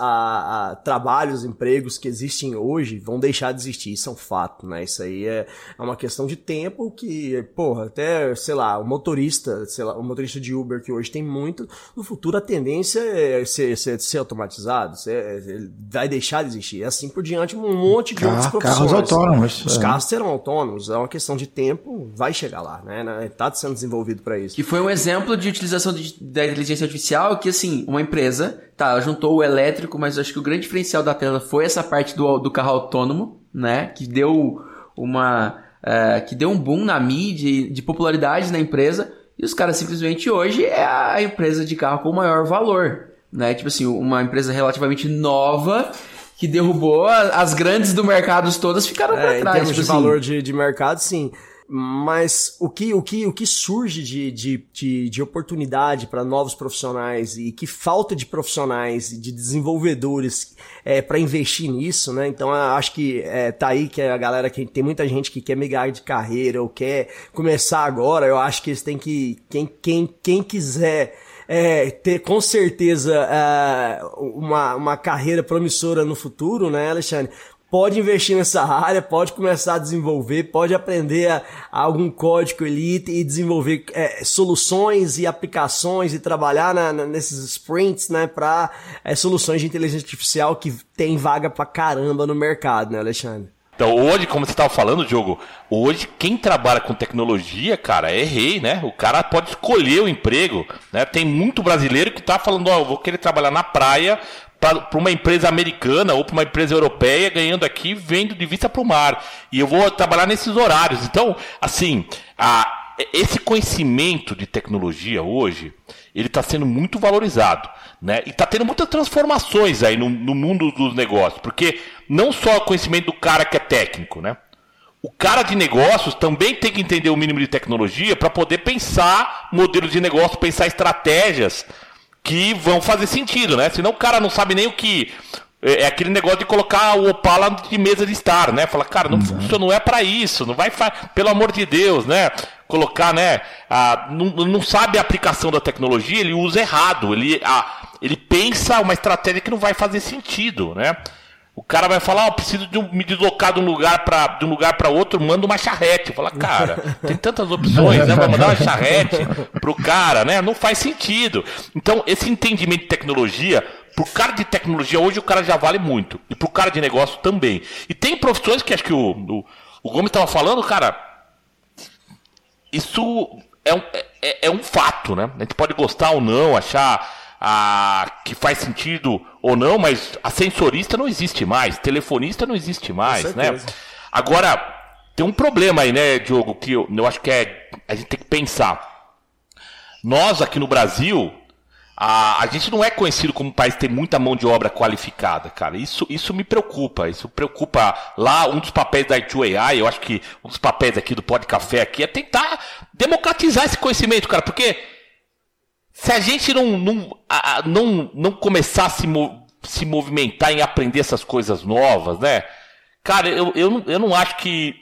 trabalhos, empregos que existem hoje vão deixar de existir, isso é um fato, né? Isso aí é, é uma questão de tempo que, porra, até, sei lá, o motorista, sei lá, o motorista de Uber que hoje tem muito, no futuro a tendência é ser, ser, ser automatizado, ser, ele vai deixar de existir. E assim por diante, um monte de carros profissões. Autônomos, Os é. carros serão autônomos, é uma questão de tempo, vai chegar lá, né? Tá sendo desenvolvido para isso. Que foi um exemplo de utilização de- da inteligência artificial que, assim, uma empresa, tá, ela juntou o elétrico, mas eu acho que o grande diferencial da tela foi essa parte do, do carro autônomo, né? Que deu uma... eh, que deu um boom na mídia, de popularidade na empresa, e os caras simplesmente hoje é a empresa de carro com maior valor, né? Tipo assim, uma empresa relativamente nova que derrubou as grandes do mercado todas ficaram É, pra em trás. termos tipo de assim. valor de, de mercado, sim. Mas o que, o que, o que surge de, de, de, de oportunidade para novos profissionais e que falta de profissionais e de desenvolvedores é, para investir nisso, né? Então acho que é, tá aí que a galera que tem muita gente que quer migrar de carreira ou quer começar agora. Eu acho que eles têm que quem, quem, quem quiser é, ter com certeza é, uma, uma carreira promissora no futuro, né, Alexandre? Pode investir nessa área, pode começar a desenvolver, pode aprender a, a algum código elite e desenvolver é, soluções e aplicações e trabalhar na- na- nesses sprints, né, para soluções de inteligência artificial que tem vaga pra caramba no mercado, né, Alexandre? Então, hoje, como você estava falando, Diogo, hoje quem trabalha com tecnologia, cara, é rei, né? O cara pode escolher o emprego, né? Tem muito brasileiro que tá falando, ó, eu vou querer trabalhar na praia para uma empresa americana ou para uma empresa europeia, ganhando aqui, vendo de vista para o mar. E eu vou trabalhar nesses horários. Então, assim, a, esse conhecimento de tecnologia hoje, ele está sendo muito valorizado, né? E está tendo muitas transformações aí no, no mundo dos negócios, porque não só o conhecimento do cara que é técnico, né? O cara de negócios também tem que entender o mínimo de tecnologia para poder pensar modelos de negócio, pensar estratégias que vão fazer sentido, né? Senão o cara não sabe nem o que é é aquele negócio de colocar o Opala de mesa de estar, né? Fala, cara, não, isso não é para isso, não vai, pelo amor de Deus, né? Colocar, né? a- não, não sabe a aplicação da tecnologia, ele usa errado, ele, a, ele pensa uma estratégia que não vai fazer sentido, né? O cara vai falar, ó, preciso de um- me deslocar de um lugar para de um lugar para outro, manda uma charrete. Fala, cara, tem tantas opções, né? Vai mandar uma charrete pro cara, né? Não faz sentido. Então, esse entendimento de tecnologia, pro cara de tecnologia hoje o cara já vale muito e pro cara de negócio também. E tem profissões que acho que o, o, o Gomes estava falando, cara, isso é um, é, é um fato, né? A gente pode gostar ou não, achar ah, que faz sentido ou não, mas ascensorista não existe mais, telefonista não existe mais, né? Agora, tem um problema aí, né, Diogo, que eu, eu acho que é, a gente tem que pensar. Nós aqui no Brasil, a, a gente não é conhecido como um país que tem muita mão de obra qualificada, cara. Isso, isso me preocupa. Isso preocupa lá um dos papéis da I2AI, eu acho que um dos papéis aqui do Pod Café aqui é tentar democratizar esse conhecimento, cara, porque se a gente não, não, não, não começar a se, se movimentar em aprender essas coisas novas, né? Cara, eu, eu, não, eu não acho que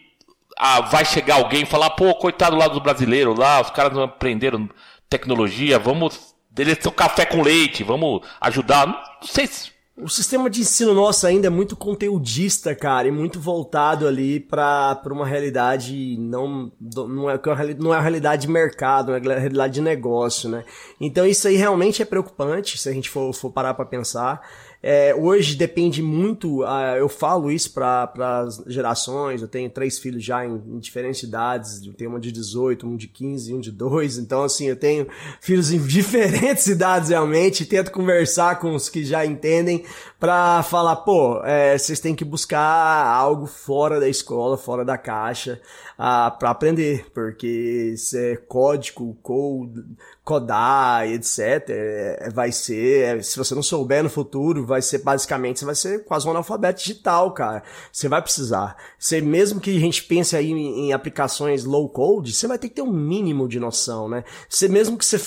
ah, vai chegar alguém e falar, pô, coitado lá dos brasileiros lá, os caras não aprenderam tecnologia, vamos. Eles são café com leite, vamos ajudar. Não sei se. O sistema de ensino nosso ainda é muito conteudista, cara, e muito voltado ali para uma realidade não não é não é a realidade de mercado, não é a realidade de negócio, né? Então isso aí realmente é preocupante se a gente for, for parar para pensar. É, hoje depende muito, uh, eu falo isso para as gerações, eu tenho três filhos já em, em, diferentes idades, eu tenho uma de 18, um de 15 um de 2, então assim, eu tenho filhos em (laughs) diferentes idades realmente, tento conversar com os que já entendem para falar, pô, é, vocês têm que buscar algo fora da escola, fora da caixa, para aprender, porque isso é código, code, codar, etc. É, vai ser, é, se você não souber no futuro, vai ser basicamente, você vai ser quase um analfabeto digital, cara. Você vai precisar. Você, mesmo que a gente pense aí em, em aplicações low code, você vai ter que ter um mínimo de noção, né? Você, mesmo que você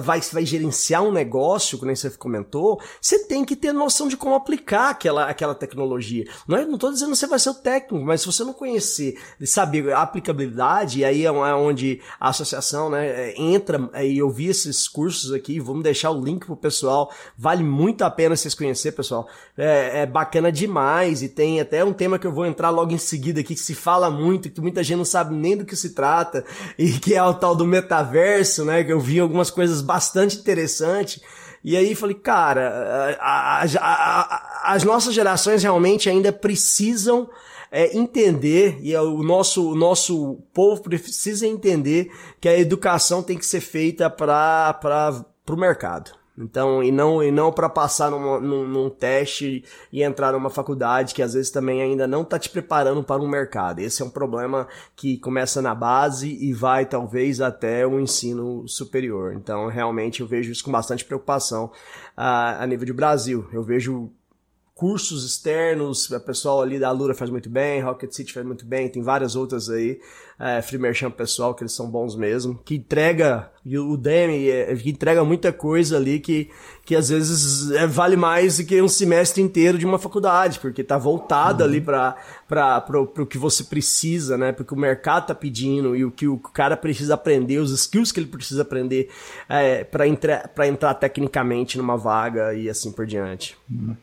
vai, vai gerenciar um negócio, como você comentou, você tem que ter noção de como aplicar aquela, aquela tecnologia. Não, é, não tô dizendo que você vai ser o técnico, mas se você não conhecer, saber aplicabilidade, e aí é, é onde a associação, né, entra, e eu vi esses cursos aqui, vamos deixar o link pro pessoal, vale muito a pena vocês conhecer, pessoal. É, é, bacana demais e tem até um tema que eu vou entrar logo em seguida aqui que se fala muito, que muita gente não sabe nem do que se trata e que é o tal do metaverso, né? Que eu vi algumas coisas bastante interessantes. E aí falei, cara, a, a, a, as nossas gerações realmente ainda precisam é, entender, e é o nosso, o nosso povo precisa entender que a educação tem que ser feita para o mercado. Então, e não, e não para passar num, num, teste e entrar numa faculdade que às vezes também ainda não está te preparando para um mercado. Esse é um problema que começa na base e vai talvez até o ensino superior. Então, realmente eu vejo isso com bastante preocupação uh, a nível de Brasil. Eu vejo cursos externos, o pessoal ali da Lura faz muito bem, Rocket City faz muito bem, tem várias outras aí, é, Free Merchant pessoal, que eles são bons mesmo, que entrega, o Demi, é, que entrega muita coisa ali que, que às vezes é, vale mais do que um semestre inteiro de uma faculdade, porque tá voltado uhum. ali para o que você precisa, né, porque o mercado tá pedindo e o que o cara precisa aprender, os skills que ele precisa aprender é, para entrar, entrar tecnicamente numa vaga e assim por diante. Uhum.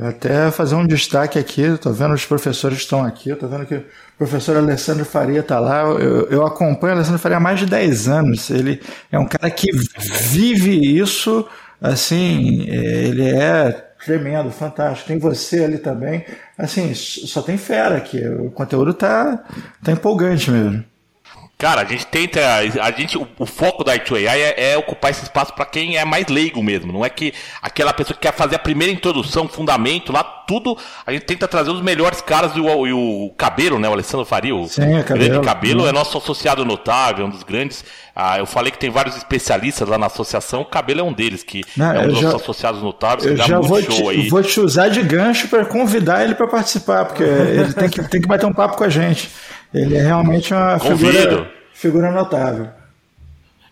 Até fazer um destaque aqui, estou vendo os professores que estão aqui, estou vendo que o professor Alessandro Faria está lá. Eu, eu, acompanho o Alessandro Faria há mais de 10 anos. Ele é um cara que vive isso, assim, é, ele é tremendo, fantástico. Tem você ali também. Assim, só tem fera aqui. O conteúdo tá, tá empolgante mesmo. Cara, a gente tenta. A gente, o, o foco da I2AI é, é, ocupar esse espaço para quem é mais leigo mesmo. Não é que aquela pessoa que quer fazer a primeira introdução, fundamento, lá tudo. A gente tenta trazer os melhores caras e o, e o Cabelo, né? O Alessandro Faria, o Sim, é grande Cabelo, é nosso associado notável, um dos grandes. Ah, eu falei que tem vários especialistas lá na associação, o Cabelo é um deles, que Não, é um dos já, nossos associados notáveis. Eu já vou te, aí. vou te usar de gancho para convidar ele para participar, porque ele tem que, tem que bater um papo com a gente. Ele é realmente uma Convido. figura figura notável.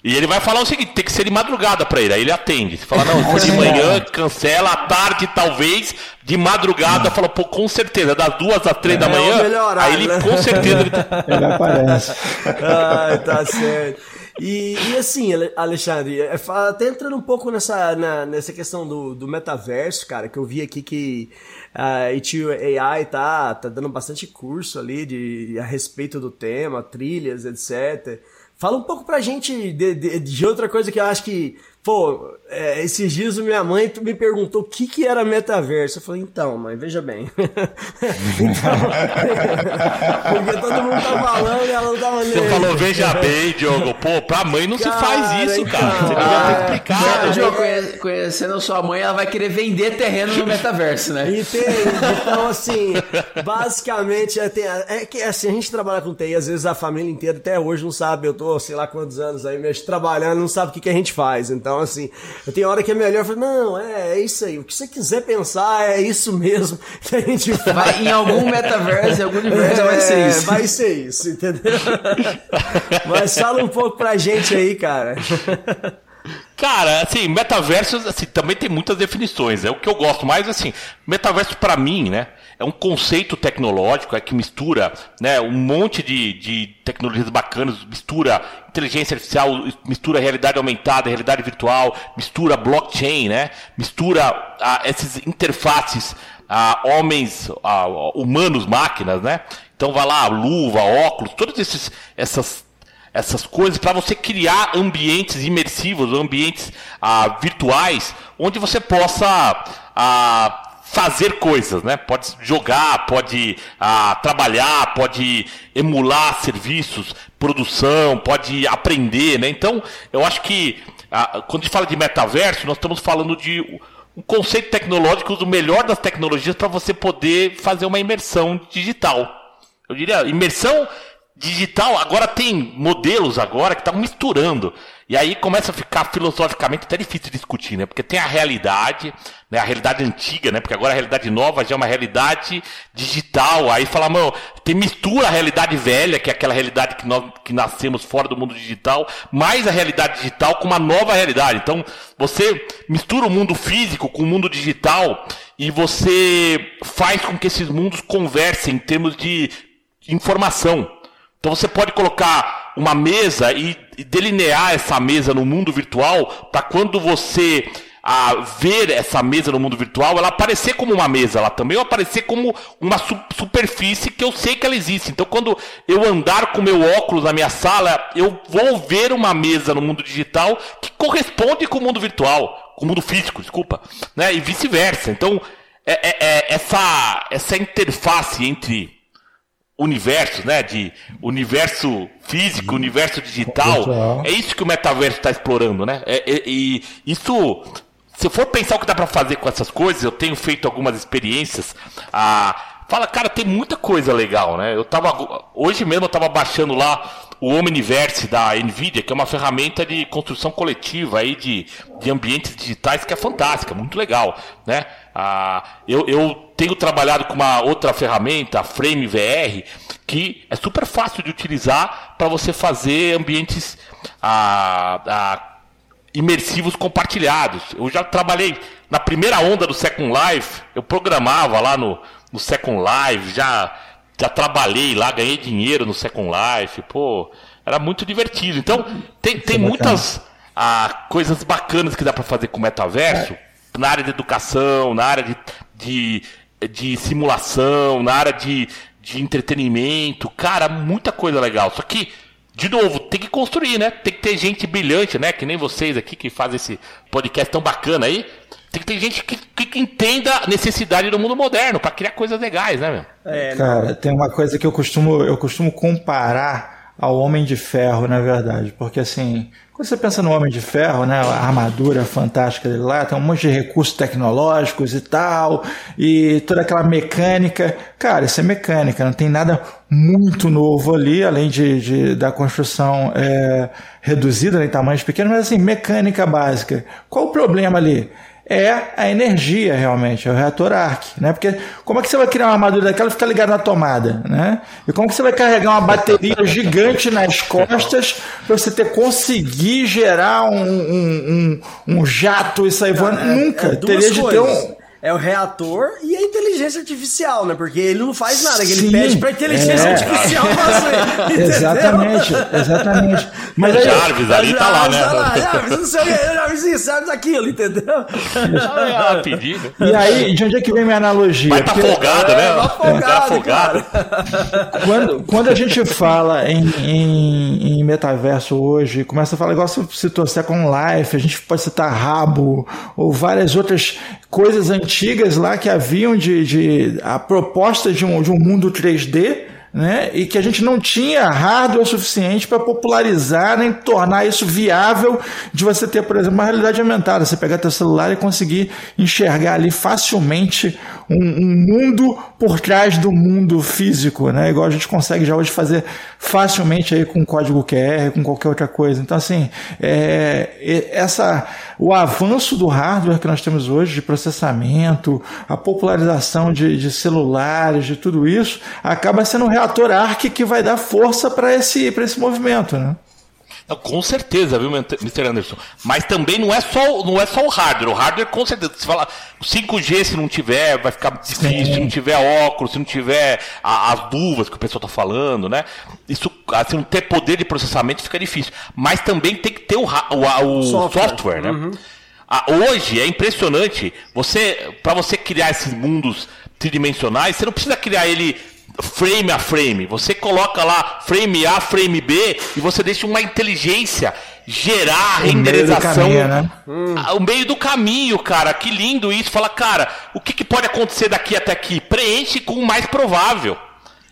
E ele vai falar o seguinte: tem que ser de madrugada para ele. Aí ele atende. Se falar, não, de manhã, cancela, à tarde, talvez, de madrugada, fala, pô, com certeza, das duas às três é, da manhã. Melhorar, aí ele né? com certeza. (laughs) Ele, ele aparece. (laughs) Ai, tá certo. E, e, assim, Alexandre, é, até entrando um pouco nessa, na, nessa questão do, do metaverso, cara, que eu vi aqui que a Itio AI tá, tá dando bastante curso ali de, a respeito do tema, trilhas, etc. Fala um pouco pra gente de, de, de outra coisa que eu acho que Pô, é, esses dias minha mãe me perguntou o que, que era metaverso. Eu falei, então, mãe, veja bem. (laughs) então, (laughs) porque todo mundo tá falando e ela não tava nem. Você falou, veja bem, Diogo. Pô, pra mãe não cara, se faz isso, então, cara. Você devia ter explicado. É, Diogo, conhecendo sua mãe, ela vai querer vender terreno no metaverso, né? Entende? Então, assim, basicamente, é, tem, é que assim, a gente trabalha com TI, às vezes a família inteira até hoje não sabe. Eu tô, sei lá quantos anos aí, mesmo trabalhando, não sabe o que, que a gente faz. Então, então, assim, eu tenho hora que é melhor falar, não, é, é isso aí. O que você quiser pensar é isso mesmo (laughs) que a gente faz. Vai, em algum metaverso, em algum universo, é, vai ser isso. Vai ser isso, entendeu? (laughs) Mas fala um pouco pra gente aí, cara. Cara, assim, metaverso assim, também tem muitas definições. É o que eu gosto mais, assim, metaverso para mim, né? É um conceito tecnológico é que mistura né, um monte de, de tecnologias bacanas, mistura inteligência artificial, mistura realidade aumentada, realidade virtual, mistura blockchain, né? Mistura ah, essas interfaces ah, homens, ah, humanos, máquinas, né? Então vai lá, luva, óculos, todas esses, essas essas coisas para você criar ambientes imersivos, ambientes ah, virtuais, onde você possa ah, fazer coisas, né? Pode jogar, pode ah, trabalhar, pode emular serviços, produção, pode aprender, né? Então, eu acho que ah, quando a gente fala de metaverso, nós estamos falando de um conceito tecnológico do melhor das tecnologias para você poder fazer uma imersão digital. Eu diria, imersão digital, agora tem modelos agora que estão misturando. E aí começa a ficar filosoficamente até difícil de discutir, né? Porque tem a realidade, né? A realidade antiga, né? Porque agora a realidade nova já é uma realidade digital. Aí fala, mano, tem mistura a realidade velha, que é aquela realidade que nós que nascemos fora do mundo digital, mais a realidade digital com uma nova realidade. Então, você mistura o mundo físico com o mundo digital e você faz com que esses mundos conversem em termos de informação. Então você pode colocar uma mesa e, delinear essa mesa no mundo virtual para quando você a ver essa mesa no mundo virtual, ela aparecer como uma mesa, ela também aparecer como uma su superfície que eu sei que ela existe. Então, quando eu andar com meu óculos na minha sala, eu vou ver uma mesa no mundo digital que corresponde com o mundo virtual, com o mundo físico, desculpa, né? E vice-versa. Então, é, é, é essa essa interface entre universos, né? De universo físico, universo digital. É isso que o metaverso está explorando, né? É, é, e isso, se eu for pensar o que dá para fazer com essas coisas, eu tenho feito algumas experiências. Ah, fala, cara, tem muita coisa legal, né? Eu tava hoje mesmo eu tava baixando lá o Omniverse da Nvidia, que é uma ferramenta de construção coletiva aí de, de ambientes digitais que é fantástica, muito legal, né? Ah, eu, eu tenho trabalhado com uma outra ferramenta, a Frame VR, que é super fácil de utilizar para você fazer ambientes ah, ah, imersivos compartilhados. Eu já trabalhei na primeira onda do Second Life, eu programava lá no, no Second Life, já, já trabalhei lá, ganhei dinheiro no Second Life, pô, era muito divertido. Então, tem, tem muitas ah, coisas bacanas que dá para fazer com o metaverso, é. na área de educação, na área de, de de simulação, na área de, de entretenimento. Cara, muita coisa legal. Só que, de novo, tem que construir, né? Tem que ter gente brilhante, né? Que nem vocês aqui que fazem esse podcast tão bacana aí. Tem que ter gente que, que, que entenda a necessidade do mundo moderno para criar coisas legais, né, meu? É, Cara, tem uma coisa que eu costumo, eu costumo comparar ao Homem de Ferro, na verdade. Porque assim, quando você pensa no Homem de Ferro, né, a armadura fantástica dele lá, tem um monte de recursos tecnológicos e tal, e toda aquela mecânica. Cara, isso é mecânica, não tem nada muito novo ali, além de, de da construção é, reduzida né, em tamanhos pequenos, mas assim, mecânica básica. Qual o problema ali? É a energia realmente, é o reator arc, né? Porque como é que você vai criar uma armadura daquela e ficar ligado na tomada, né? E como que você vai carregar uma bateria (laughs) gigante nas costas para você ter conseguir gerar um, um, um, um jato e sair voando? É, Nunca. É Teria de ter um é o reator e a inteligência artificial, né? Porque ele não faz nada, Sim, ele pede pra inteligência é. artificial fazer. (laughs) exatamente, exatamente. Mas o Jarvis ali tá lá, né? Tá lá, Jarvis, não sei o que, Jarvis isso, Jarvis aquilo, entendeu? Pedido. E aí, de onde é que vem minha analogia? Vai tá folgado, né? Tá folgado, afogado. Quando, quando a gente fala em, em, em, metaverso hoje, começa a falar igual se citou Second Life, a gente pode citar Rabo, ou várias outras coisas antigas lá que haviam de, de a proposta de um, de um mundo 3D né? e que a gente não tinha hardware suficiente para popularizar nem tornar isso viável de você ter, por exemplo, uma realidade aumentada. Você pegar teu celular e conseguir enxergar ali facilmente um, um, mundo por trás do mundo físico, né? igual a gente consegue já hoje fazer facilmente aí com código QR, com qualquer outra coisa. Então, assim, é, essa, o avanço do hardware que nós temos hoje, de processamento, a popularização de, de celulares, de tudo isso, acaba sendo um reator ARC que vai dar força para esse, esse movimento. Né? Com certeza, viu, Mr. Anderson? Mas também não é só, não é só o hardware. O hardware, com certeza, se fala, o 5G se não tiver, vai ficar difícil. Se não tiver óculos, se não tiver a- as luvas que o pessoal tá falando, né? Isso, assim, não ter poder de processamento fica difícil. Mas também tem que ter o, o, o Software. software, né? Ah, hoje é impressionante. Você, para você criar esses mundos tridimensionais, você não precisa criar ele frame a frame. Você coloca lá frame A, frame B e você deixa uma inteligência gerar a meio do renderização caminho, né? Ah, o meio do caminho, cara. Que lindo isso. Fala, cara, o que, que pode acontecer daqui até aqui? Preenche com o mais provável.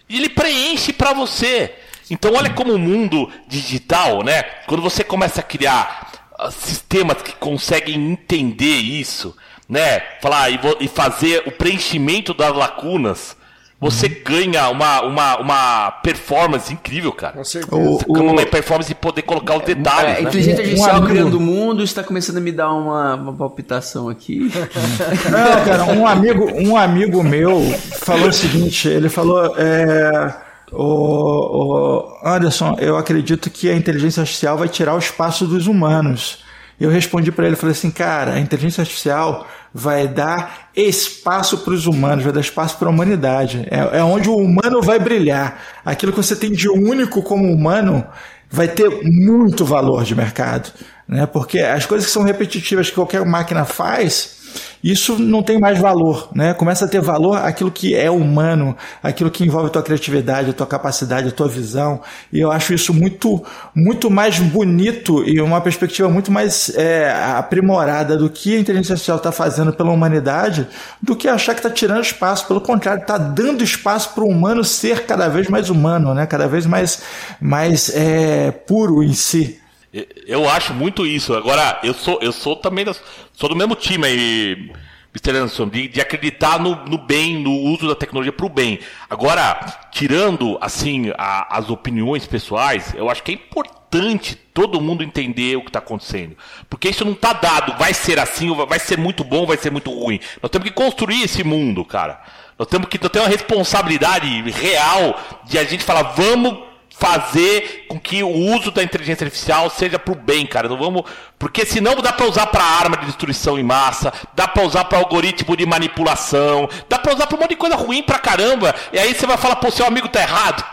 E ele preenche pra você. Então olha como o mundo digital, né? Quando você começa a criar ah, sistemas que conseguem entender isso, né? Falar e, e fazer o preenchimento das lacunas, você ganha uma, uma, uma performance incrível, cara. Com certeza. O- Você ganha uma performance de poder colocar os detalhes, É, né? inteligência Um artificial amigo- criando o mundo está começando a me dar uma, uma palpitação aqui. (laughs) Não, cara, um amigo, um amigo meu falou o seguinte, ele falou, é, o, o Anderson, eu acredito que a inteligência artificial vai tirar o espaço dos humanos. Eu respondi para ele, falei assim, cara, a inteligência artificial vai dar espaço para os humanos, vai dar espaço para a humanidade. É, é onde o humano vai brilhar. Aquilo que você tem de único como humano vai ter muito valor de mercado, né? Porque as coisas que são repetitivas que qualquer máquina faz, isso não tem mais valor, né? Começa a ter valor aquilo que é humano, aquilo que envolve a tua criatividade, a tua capacidade, a tua visão. E eu acho isso muito, muito mais bonito e uma perspectiva muito mais é, aprimorada do que a inteligência artificial está fazendo pela humanidade, do que achar que está tirando espaço. Pelo contrário, está dando espaço para o humano ser cada vez mais humano, né? Cada vez mais, mais é, puro em si. Eu acho muito isso. Agora, eu sou, eu sou também sou do mesmo time aí, Mr. Anderson, de, de acreditar no, no bem, no uso da tecnologia para o bem. Agora, tirando assim a- as opiniões pessoais, eu acho que é importante todo mundo entender o que está acontecendo. Porque isso não está dado, vai ser assim, vai ser muito bom, vai ser muito ruim. Nós temos que construir esse mundo, cara. Nós temos que ter uma responsabilidade real de a gente falar, vamos fazer com que o uso da inteligência artificial seja pro bem, cara. Não vamos, porque senão dá para usar para arma de destruição em massa, dá para usar para algoritmo de manipulação, dá para usar para um monte de coisa ruim pra caramba. E aí você vai falar, pô, seu amigo tá errado.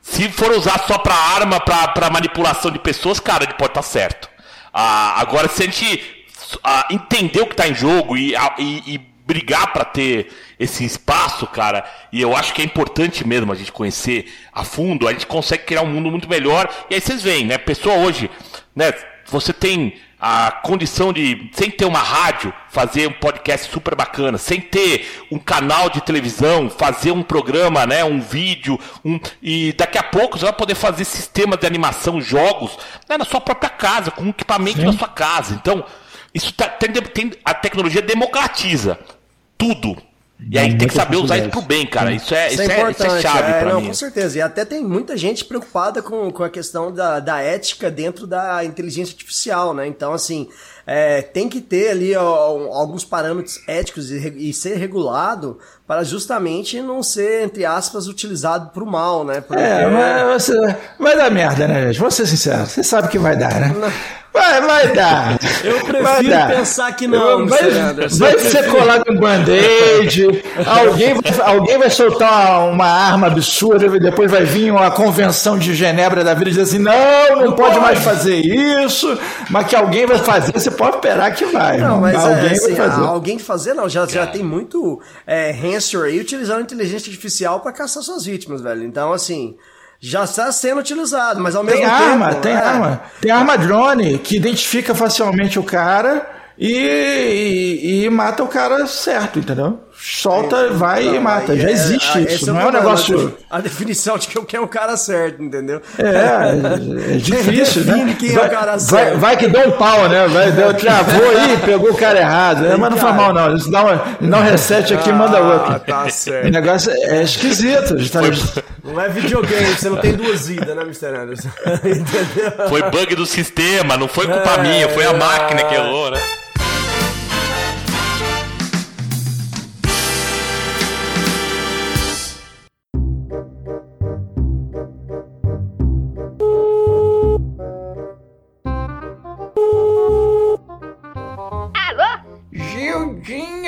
Se for usar só para arma, para manipulação de pessoas, cara, ele pode estar certo. Ah, agora, se a gente ah, entender o que está em jogo e, e- e brigar para ter esse espaço, cara, e eu acho que é importante mesmo a gente conhecer a fundo, a gente consegue criar um mundo muito melhor. E aí vocês veem, né? Pessoa hoje, né? Você tem a condição de, sem ter uma rádio, fazer um podcast super bacana, sem ter um canal de televisão, fazer um programa, né, um vídeo, um, e daqui a pouco você vai poder fazer sistemas de animação, jogos, né, na sua própria casa, com um equipamento na sua casa. Então, isso tá- tem, tem- a tecnologia democratiza tudo. E aí tem que saber usar isso pro bem, cara. Isso é, isso é, isso é chave é, pra não, mim. Com certeza. E até tem muita gente preocupada com, com a questão da, da ética dentro da inteligência artificial, né? Então, assim, é, tem que ter ali ó, alguns parâmetros éticos e, e ser regulado para justamente não ser, entre aspas, utilizado pro mal, né? Porque- É, mas você, vai dar merda, né, gente? Vamos ser sinceros. Você sabe que vai dar, né? Vai, vai dar. Eu Vai prefiro dar. pensar que não, Vai, vai ser colado um band-aid, alguém, vai- alguém vai soltar uma arma absurda e depois vai vir uma convenção de Genebra da vida e dizer assim: não, não, pode, mais fazer isso, mas que alguém vai fazer, você pode esperar que vai. Não, mas alguém é, assim, vai fazer. alguém fazer não, já, já tem muito é, hamster aí utilizando inteligência artificial para caçar suas vítimas, velho. Então, assim, já está sendo utilizado, mas ao mesmo Tem tempo... arma, tem é, arma. Tem arma drone que identifica facilmente o cara e, e, e mata o cara certo, entendeu? Solta, vai e não, mata. aí Já é- existe aí isso, esse não é o um negócio. A definição de que eu quero o cara certo, entendeu? É, é (laughs) difícil, Define né? quem é o vai, cara vai, certo. vai que deu um pau, né? Vai, deu, travou aí, pegou o cara errado. É, mas não faz mal, não. Isso dá, uma, dá um reset aqui e manda outro. Ah, tá O certo. negócio é esquisito. Tá, Não é videogame, você não tem duas vidas, né, Mr. Anderson? (laughs) entendeu? Foi bug do sistema, não foi culpa É, minha, foi a é. máquina que errou, né?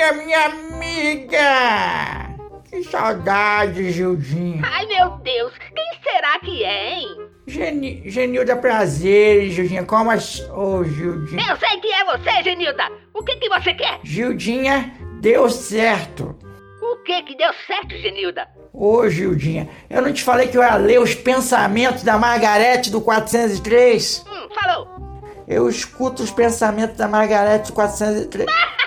Gildinha, minha amiga! Que saudade, Gildinha. Ai, meu Deus, quem será que é, hein? Geni, Genilda Prazeres, Gildinha. Como as... Ô, Gildinha. Eu sei que é você, Genilda. O que que você quer? Gildinha, deu certo. O que que deu certo, Genilda? Ô, Gildinha, eu não te falei que eu ia ler os pensamentos da Margarete do 403? Hum, falou. Eu escuto os pensamentos da Margarete do 403. (laughs)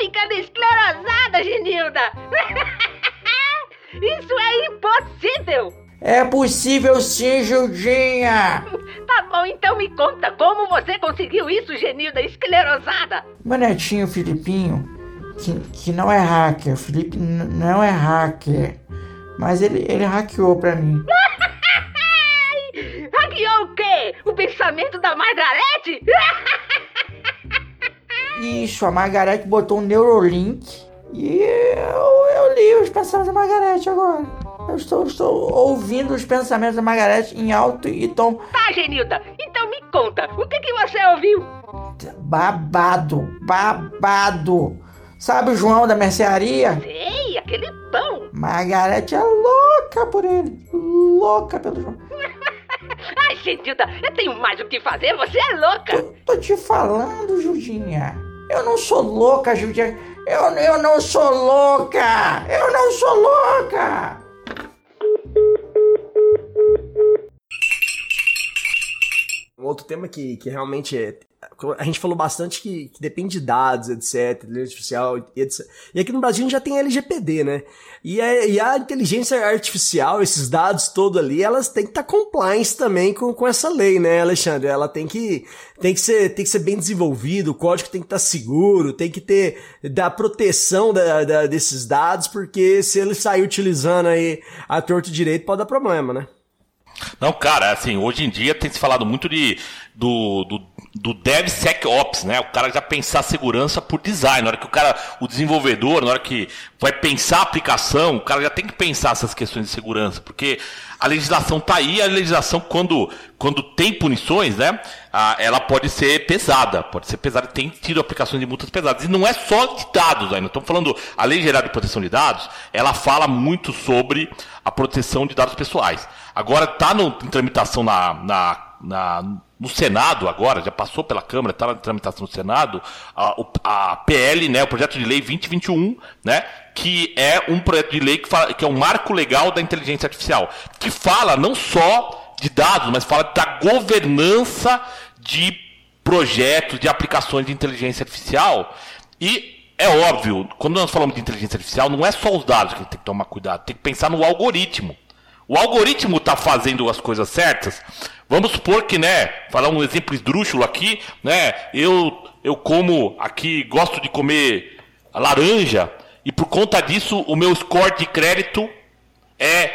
Ficando esclerosada, Genilda. (laughs) Isso é impossível. É possível sim, Gildinha. (laughs) Tá bom, então me conta como você conseguiu isso, Genilda esclerosada. Meu netinho Filipinho, que, que não é hacker, Felipe não é hacker, mas ele, ele hackeou pra mim. (laughs) Hackeou o quê? O pensamento da Margarete? Isso, a Margarete botou um Neurolink e eu, eu li os pensamentos da Margarete agora. Eu estou, estou ouvindo os pensamentos da Margarete em alto e tom Tá, Genilda, então me conta, o que que você ouviu? babado, babado. Sabe o João da mercearia? Sei, aquele pão. Margarete é louca por ele. Louca pelo João. (laughs) Ai, Genilda, eu tenho mais o que fazer, você é louca. Tô te falando, Judinha. Eu não sou louca, Judinha. Eu, eu não sou louca. Eu não sou louca. Um outro tema que, que realmente é. A gente falou bastante que, que depende de dados, etc, inteligência artificial, etc. E aqui no Brasil a gente já tem LGPD, né? E a, e a inteligência artificial, esses dados todos ali, elas têm que estar compliance também com, com essa lei, né, Alexandre? Ela tem que, tem, que ser, tem que ser bem desenvolvido, o código tem que estar seguro, tem que ter da proteção da, da- desses dados, porque se ele sair utilizando aí a torto direito, pode dar problema, né? Não, cara, assim, hoje em dia tem se falado muito de do, do, do DevSecOps, né? O cara já pensar segurança por design. Na hora que o cara, o desenvolvedor, na hora que vai pensar a aplicação, o cara já tem que pensar essas questões de segurança, porque a legislação tá aí, a legislação quando, quando tem punições, né? ela pode ser pesada, pode ser pesada, tem tido aplicações de multas pesadas. E não é só de dados ainda. Estamos falando, a Lei Geral de Proteção de Dados, ela fala muito sobre a proteção de dados pessoais. Agora está em tramitação na, na, na- no Senado agora, já passou pela Câmara, está na tramitação no Senado, a, a PL, né, o projeto de lei 2021, né, que é um projeto de lei que, fala, que é um marco legal da inteligência artificial, que fala não só de dados, mas fala da governança de projetos, de aplicações de inteligência artificial. E é óbvio, quando nós falamos de inteligência artificial, não é só os dados que a gente tem que tomar cuidado, tem que pensar no algoritmo. O algoritmo está fazendo as coisas certas. Vamos supor que, né, falar um exemplo esdrúxulo aqui, né, eu, eu como aqui, gosto de comer laranja, e por conta disso o meu score de crédito é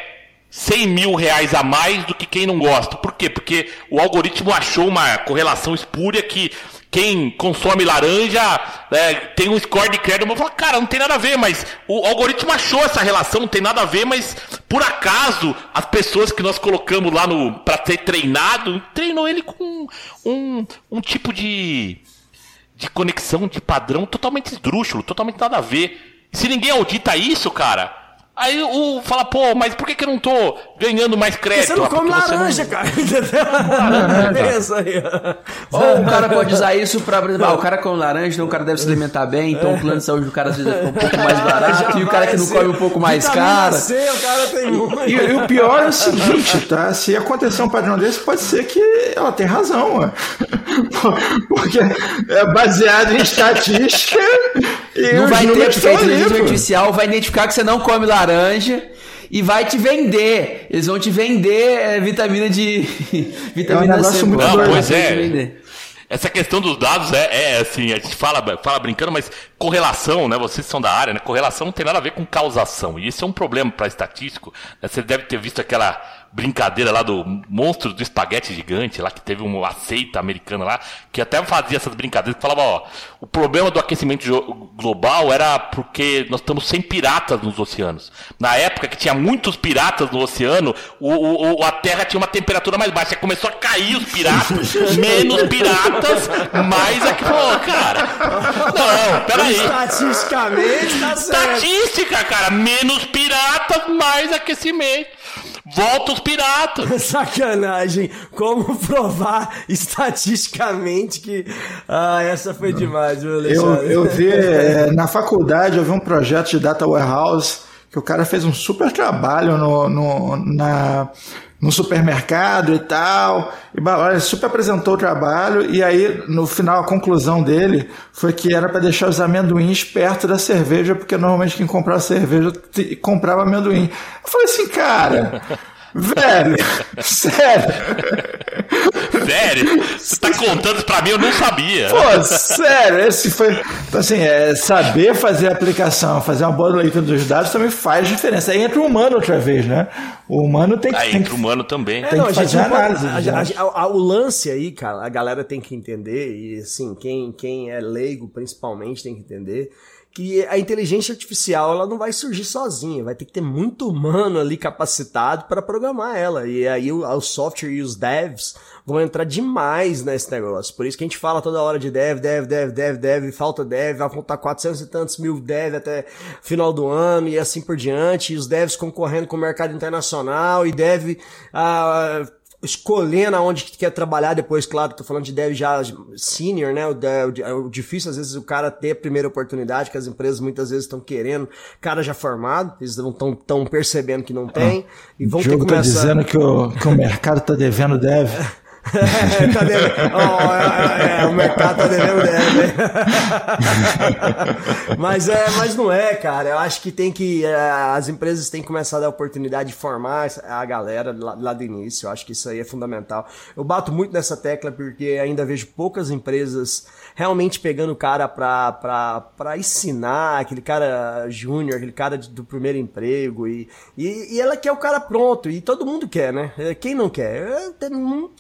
100 mil reais a mais do que quem não gosta. Por quê? Porque o algoritmo achou uma correlação espúria que quem consome laranja né, tem um score de crédito. Eu falo, cara, não tem nada a ver, mas o algoritmo achou essa relação, não tem nada a ver, mas por acaso as pessoas que nós colocamos lá no para ser treinado, treinou ele com um, um tipo de de conexão, de padrão totalmente esdrúxulo, totalmente nada a ver. Se ninguém audita isso, cara, aí o fala, pô, mas por que, que eu não tô ganhando mais crédito? Você não Ah, come porque você não- laranja, (laughs) cara. Entendeu? Aí. Ou o cara pode usar isso pra. por exemplo, Ah, o cara come laranja, então o cara deve se alimentar bem, então o plano de saúde do cara às vezes é um pouco mais barato, e o cara que não come um pouco mais caro. O cara tem muito. E, e o pior é o seguinte, tá? Se acontecer um padrão desse, pode ser que ela tem razão, ué. (laughs) Porque é baseado em estatística e Não vai ter, porque a inteligência artificial vai identificar que você não come laranja e vai te vender. Eles vão te vender é, vitamina de. (laughs) vitamina É um C. muito. Não, doido. pois te é. Essa questão dos dados é, é, assim, a gente fala, fala brincando, mas correlação, né? Vocês são da área, né? Correlação não tem nada a ver com causação. E isso é um problema para estatístico. né? Você deve ter visto aquela brincadeira lá do monstro do espaguete gigante, lá que teve uma seita americana lá, que até fazia essas brincadeiras, que falava, ó, o problema do aquecimento global era porque nós estamos sem piratas nos oceanos. Na época que tinha muitos piratas no oceano, o, o- a Terra tinha uma temperatura mais baixa, começou a cair os piratas, (laughs) menos piratas, mais é que falou, cara. Não, peraí. Estatisticamente, tá certo. Estatística, cara. Menos piratas, mais aquecimento. Volta os piratas. (laughs) Sacanagem. Como provar estatisticamente que. Ah, essa foi demais, viu, Eu, Alexandre? eu vi é, (laughs) na faculdade, eu vi um projeto de data warehouse que o cara fez um super trabalho no, no, na, no supermercado e tal. E ele super apresentou o trabalho e aí no final a conclusão dele foi que era para deixar os amendoins perto da cerveja, porque normalmente quem comprava cerveja comprava amendoim. Eu falei assim, cara, velho, sério. Sério? Você tá contando isso pra mim? Eu não sabia. Pô, sério, esse foi. Então, assim, é, saber fazer a aplicação, fazer uma boa leitura dos dados também faz diferença. Aí entra o humano outra vez, né? O humano tem que. Aí tem entra o humano também. É, Tem não, que a gente fazer análise, a- né? a- a- o lance aí, cara, a galera tem que entender, e assim, quem, quem é leigo principalmente tem que entender, que a inteligência artificial ela não vai surgir sozinha, vai ter que ter muito humano ali capacitado para programar ela. E aí o, o software e os devs vão entrar demais nesse negócio. Por isso que a gente fala toda hora de dev, dev, dev, dev, dev, falta dev, vai faltar 400 e tantos mil dev até final do ano e assim por diante. E os devs concorrendo com o mercado internacional e dev ah, escolhendo aonde que quer trabalhar depois, claro, tô falando de dev já senior, né? O, de- o, difícil às vezes o cara ter a primeira oportunidade, que as empresas muitas vezes estão querendo, cara já formado, eles não estão tão percebendo que não tem e vão o ter que tá começar. dizendo que o, que o mercado tá devendo dev. (laughs) (laughs) Tá devendo. Ó, é, é, o mercado tá devendo deve. (laughs) mas é, mas não é, cara. Eu acho que tem que é, as empresas têm que começar a dar oportunidade de formar a galera lá, lá do início. Eu acho que isso aí é fundamental. Eu bato muito nessa tecla porque ainda vejo poucas empresas realmente pegando o cara pra, pra, pra ensinar, aquele cara júnior, aquele cara de- do primeiro emprego e, e, e ela quer o cara pronto e todo mundo quer, né? É, Quem não quer? É, Tem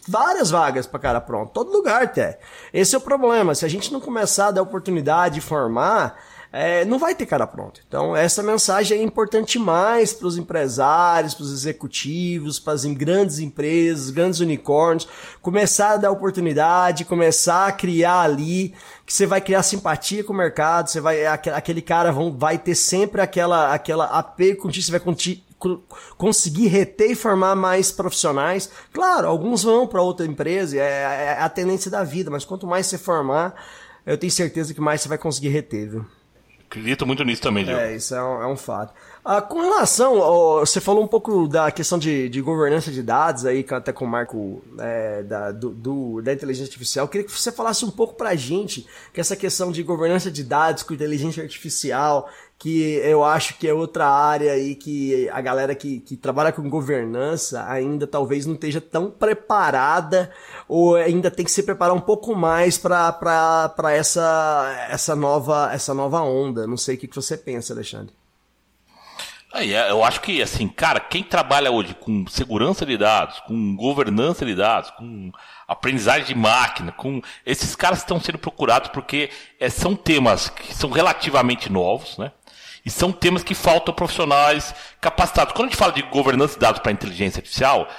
várias vagas pra cara pronto, todo lugar tem. Esse é o problema. Se a gente não começar a dar oportunidade de formar, é, não vai ter cara pronto. Então, essa mensagem é importante mais para os empresários, para os executivos, para as grandes empresas, grandes unicórnios, começar a dar oportunidade, começar a criar ali, que você vai criar simpatia com o mercado, você vai, aque- aquele cara vão, vai ter sempre aquela, aquela apego contigo, você vai conseguir reter e formar mais profissionais. Claro, alguns vão para outra empresa, é, é a tendência da vida, mas quanto mais você formar, eu tenho certeza que mais você vai conseguir reter, viu? Acredito muito nisso também, Gil. É, isso é um, é um fato. Ah, com relação, você falou um pouco da questão de, de governança de dados aí, até com o Marco é, da, do, do- da inteligência artificial. Eu queria que você falasse um pouco pra gente que essa questão de governança de dados com inteligência artificial, que eu acho que é outra área aí que a galera que, que trabalha com governança ainda talvez não esteja tão preparada ou ainda tem que se preparar um pouco mais para essa, essa, nova, essa nova onda. Não sei o que, que você pensa, Alexandre. Aí, é, eu acho que, assim, cara, quem trabalha hoje com segurança de dados, com governança de dados, com aprendizagem de máquina, com esses caras estão sendo procurados porque é, são temas que são relativamente novos, né? E são temas que faltam profissionais capacitados. Quando a gente fala de governança de dados para inteligência artificial,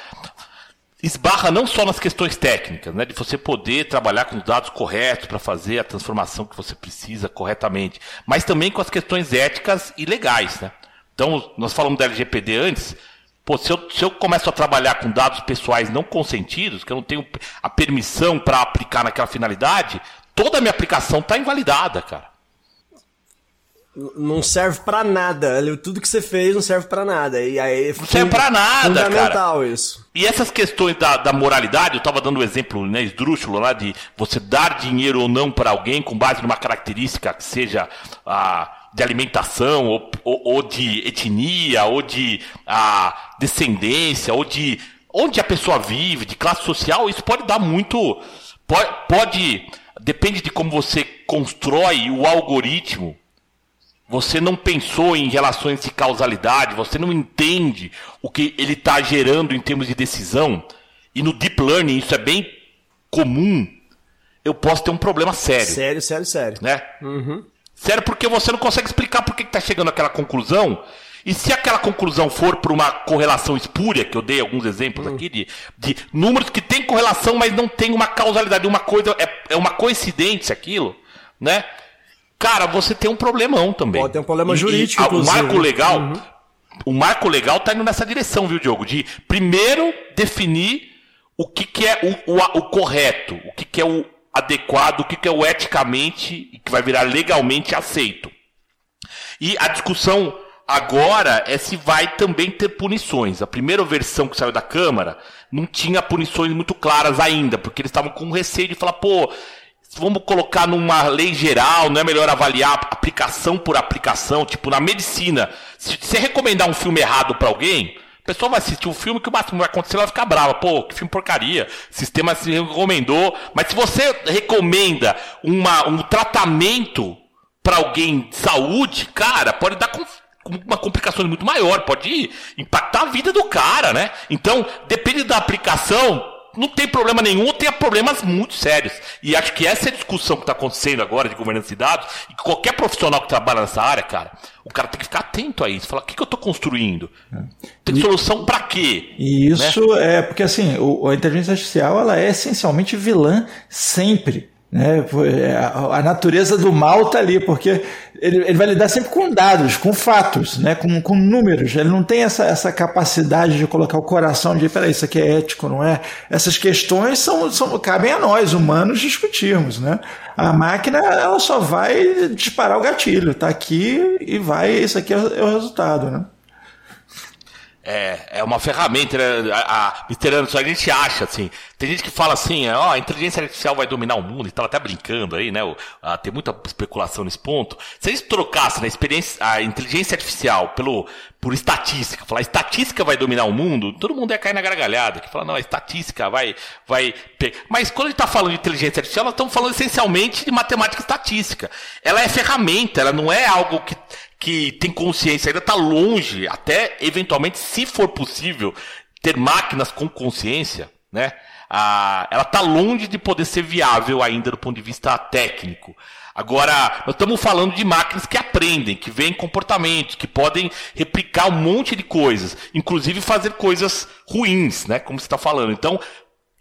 esbarra não só nas questões técnicas, né, de você poder trabalhar com os dados corretos para fazer a transformação que você precisa corretamente, mas também com as questões éticas e legais, né? Então, nós falamos da LGPD antes, pô, se eu, se eu começo a trabalhar com dados pessoais não consentidos, que eu não tenho a permissão para aplicar naquela finalidade, toda a minha aplicação está invalidada, cara. Não serve pra nada. Tudo que você fez não serve pra nada. E aí, Não serve pra nada, cara. Fundamental isso. E essas questões da, da moralidade, eu estava dando o exemplo, né, esdrúxulo lá de você dar dinheiro ou não para alguém com base numa característica que seja ah, de alimentação, ou, ou, ou de etnia, ou de ah, descendência, ou de onde a pessoa vive, de classe social, isso pode dar muito. Pode. pode depende de como você constrói o algoritmo você não pensou em relações de causalidade, você não entende o que ele está gerando em termos de decisão, e no deep learning isso é bem comum, eu posso ter um problema sério. Sério, sério, sério. Né? Sério, porque você não consegue explicar por que está chegando àquela conclusão. E se aquela conclusão for por uma correlação espúria, que eu dei alguns exemplos aqui, de, de números que têm correlação, mas não tem uma causalidade, uma coisa, é, é uma coincidência aquilo, né? Cara, você tem um problemão também. Pode ter um problema E- e jurídico, a- o inclusive. marco legal, Uhum. o marco legal tá indo nessa direção, viu, Diogo? De primeiro definir o que, que é o, o, o correto, o que, que é o adequado, o que, que é o eticamente e que vai virar legalmente aceito. E a discussão agora é se vai também ter punições. A primeira versão que saiu da Câmara não tinha punições muito claras ainda, porque eles estavam com receio de falar, pô, vamos colocar numa lei geral, não é melhor avaliar aplicação por aplicação, tipo na medicina. Se você recomendar um filme errado pra alguém, a pessoa vai assistir o filme que o máximo vai acontecer, ela ficar brava. Pô, que filme porcaria. O sistema se recomendou. Mas se você recomenda uma, um tratamento para alguém de saúde, cara, pode dar uma complicação muito maior, pode impactar a vida do cara, né? Então, depende da aplicação, não tem problema nenhum, ou tem problemas muito sérios. E acho que essa é a discussão que está acontecendo agora de governança de dados, e que qualquer profissional que trabalha nessa área, cara, o cara tem que ficar atento a isso. Falar, o que, que eu estou construindo? Tem solução para quê? E isso é porque assim, o, a inteligência artificial ela é essencialmente vilã sempre. Né? É, A, a natureza do mal está ali, porque ele, ele vai lidar sempre com dados, com fatos, né? com, com números. Ele não tem essa, essa capacidade de colocar o coração de, peraí, isso aqui é ético, não é? Essas questões são, são, cabem a nós, humanos, discutirmos. Né? A máquina ela só vai disparar o gatilho, está aqui e vai, isso aqui é, o- é o resultado. Né? É, é uma ferramenta, né? A, a, a gente acha, assim. Tem gente que fala assim, ó, a inteligência artificial vai dominar o mundo, e tava até brincando aí, né? o- ah, tem muita especulação nesse ponto. Se a gente trocasse né, a, experiência, a inteligência artificial pelo, por estatística, falar estatística vai dominar o mundo, todo mundo ia cair na gargalhada, que fala, não, a estatística vai, vai pe-". Mas quando a gente tá falando de inteligência artificial, nós estamos falando essencialmente de matemática e estatística. Ela é ferramenta, ela não é algo que que tem consciência, ainda está longe, até eventualmente, se for possível, ter máquinas com consciência, né? Ah, ela está longe de poder ser viável ainda do ponto de vista técnico. Agora, nós estamos falando de máquinas que aprendem, que veem comportamentos, que podem replicar um monte de coisas, inclusive fazer coisas ruins, né? Como você está falando. Então,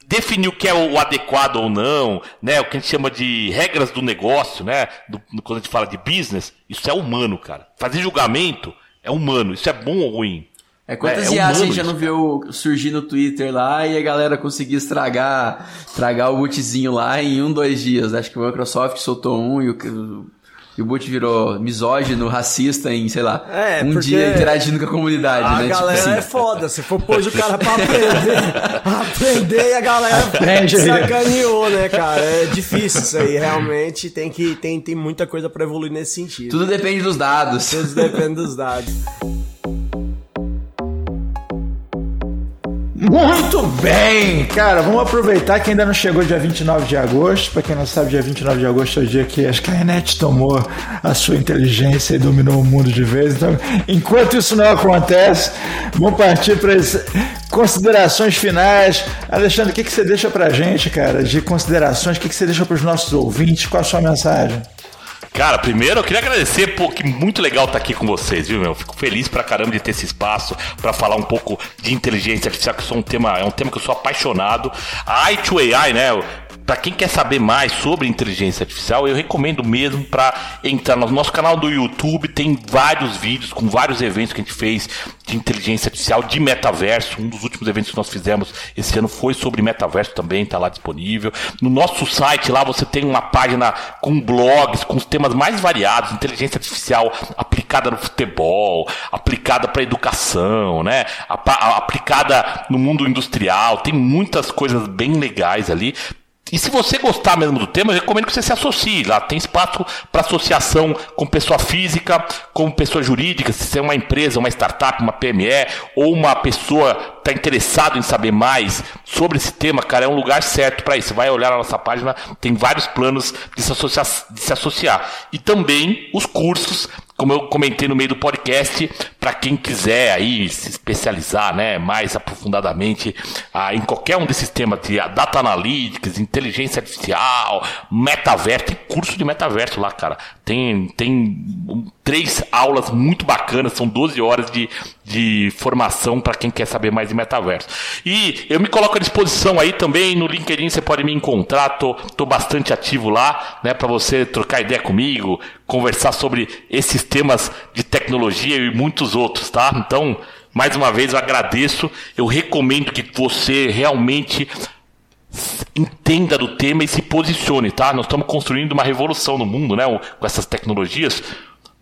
definir o que é o adequado ou não, né? O que a gente chama de regras do negócio, né? Do- do- quando a gente fala de business, isso é humano, cara. Fazer julgamento é humano. Isso é bom ou ruim? É quantas É, é IAs a gente já não viu surgir no Twitter lá e a galera conseguia estragar, estragar o bootzinho lá em um, dois dias. Acho que o Microsoft soltou um e o, e o boot virou misógino, racista em, sei lá, É, um dia interagindo com a comunidade, A né? galera tipo assim. é foda. Se for pôs o cara pra aprender, (laughs) aprender e a galera Aprende sacaneou, né, cara? É difícil isso aí. Realmente tem que tem, tem muita coisa pra evoluir nesse sentido. Tudo depende dos dados. Tudo depende dos dados. Muito bem! Cara, vamos aproveitar que ainda não chegou dia 29 de agosto. Pra quem não sabe, dia 29 de agosto é o dia que a Skynet tomou a sua inteligência e dominou o mundo de vez. Então, enquanto isso não acontece, vamos partir para as considerações finais. Alexandre, o que, que você deixa pra gente, cara, de considerações? O que, que você deixa pros nossos ouvintes? Qual a sua mensagem? Cara, primeiro eu queria agradecer, pô, que muito legal estar aqui com vocês, viu, meu? Fico feliz pra caramba de ter esse espaço pra falar um pouco de inteligência artificial, que sou um tema, é um tema que eu sou apaixonado. A i2AI, né? Pra quem quer saber mais sobre inteligência artificial, eu recomendo mesmo pra entrar no nosso canal do YouTube, tem vários vídeos com vários eventos que a gente fez de inteligência artificial, de metaverso. Um dos últimos eventos que nós fizemos esse ano foi sobre metaverso também, tá lá disponível. No nosso site lá você tem uma página com blogs, com os temas mais variados, inteligência artificial aplicada no futebol, aplicada para educação, né? Aplicada no mundo industrial, tem muitas coisas bem legais ali. E se você gostar mesmo do tema, eu recomendo que você se associe. Lá tem espaço para associação com pessoa física, com pessoa jurídica, se você é uma empresa, uma startup, uma PME ou uma pessoa tá interessado em saber mais sobre esse tema, cara, é um lugar certo para isso. Vai olhar na nossa página, tem vários planos de se, associar, de se associar. E também os cursos como eu comentei no meio do podcast, para quem quiser aí se especializar, né, mais aprofundadamente ah, em qualquer um desses temas de data analytics, inteligência artificial, metaverso, tem curso de metaverso lá, cara. Tem tem três aulas muito bacanas, são 12 horas de, de formação para quem quer saber mais de metaverso. E eu me coloco à disposição aí também no LinkedIn, você pode me encontrar, tô, tô bastante ativo lá, né, para você trocar ideia comigo, conversar sobre esses temas de tecnologia e muitos outros, tá? Então, mais uma vez eu agradeço, eu recomendo que você realmente entenda do tema e se posicione, tá? Nós estamos construindo uma revolução no mundo, né, com essas tecnologias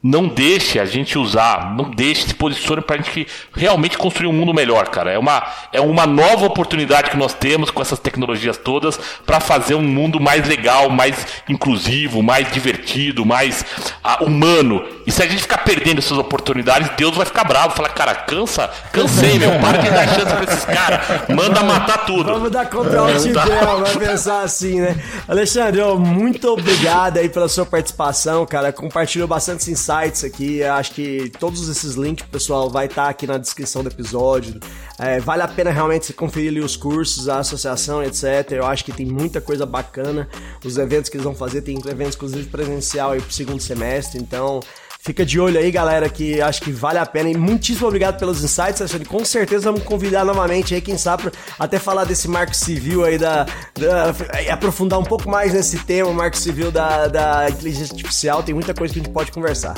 não deixe a gente usar, não deixe, se posicione para a gente realmente construir um mundo melhor, cara. É uma, é uma nova oportunidade que nós temos com essas tecnologias todas para fazer um mundo mais legal, mais inclusivo, mais divertido, mais uh, humano. E se a gente ficar perdendo essas oportunidades, Deus vai ficar bravo, falar, cara, cansa, cansei, meu, para de dar chance para esses caras, manda matar tudo. Vamos dar contra o Tidel, vai pensar assim, né? Alexandre, muito obrigado aí pela sua participação, cara. Compartilhou bastante insights aqui. Acho que todos esses links, pessoal, vai estar tá aqui na descrição do episódio. É, vale a pena realmente você conferir ali os cursos, a associação, etc. Eu acho que tem muita coisa bacana. Os eventos que eles vão fazer, tem eventos inclusive presencial aí pro segundo semestre. Então, Fica de olho aí, galera, que acho que vale a pena. E muitíssimo obrigado pelos insights, Alexandre. Com certeza vamos convidar novamente aí, quem sabe, até falar desse marco civil aí, da, da aprofundar um pouco mais nesse tema, marco civil da, da inteligência artificial. Tem muita coisa que a gente pode conversar.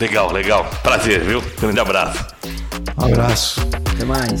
Legal, legal. Prazer, viu? Grande abraço. Um abraço. Até mais.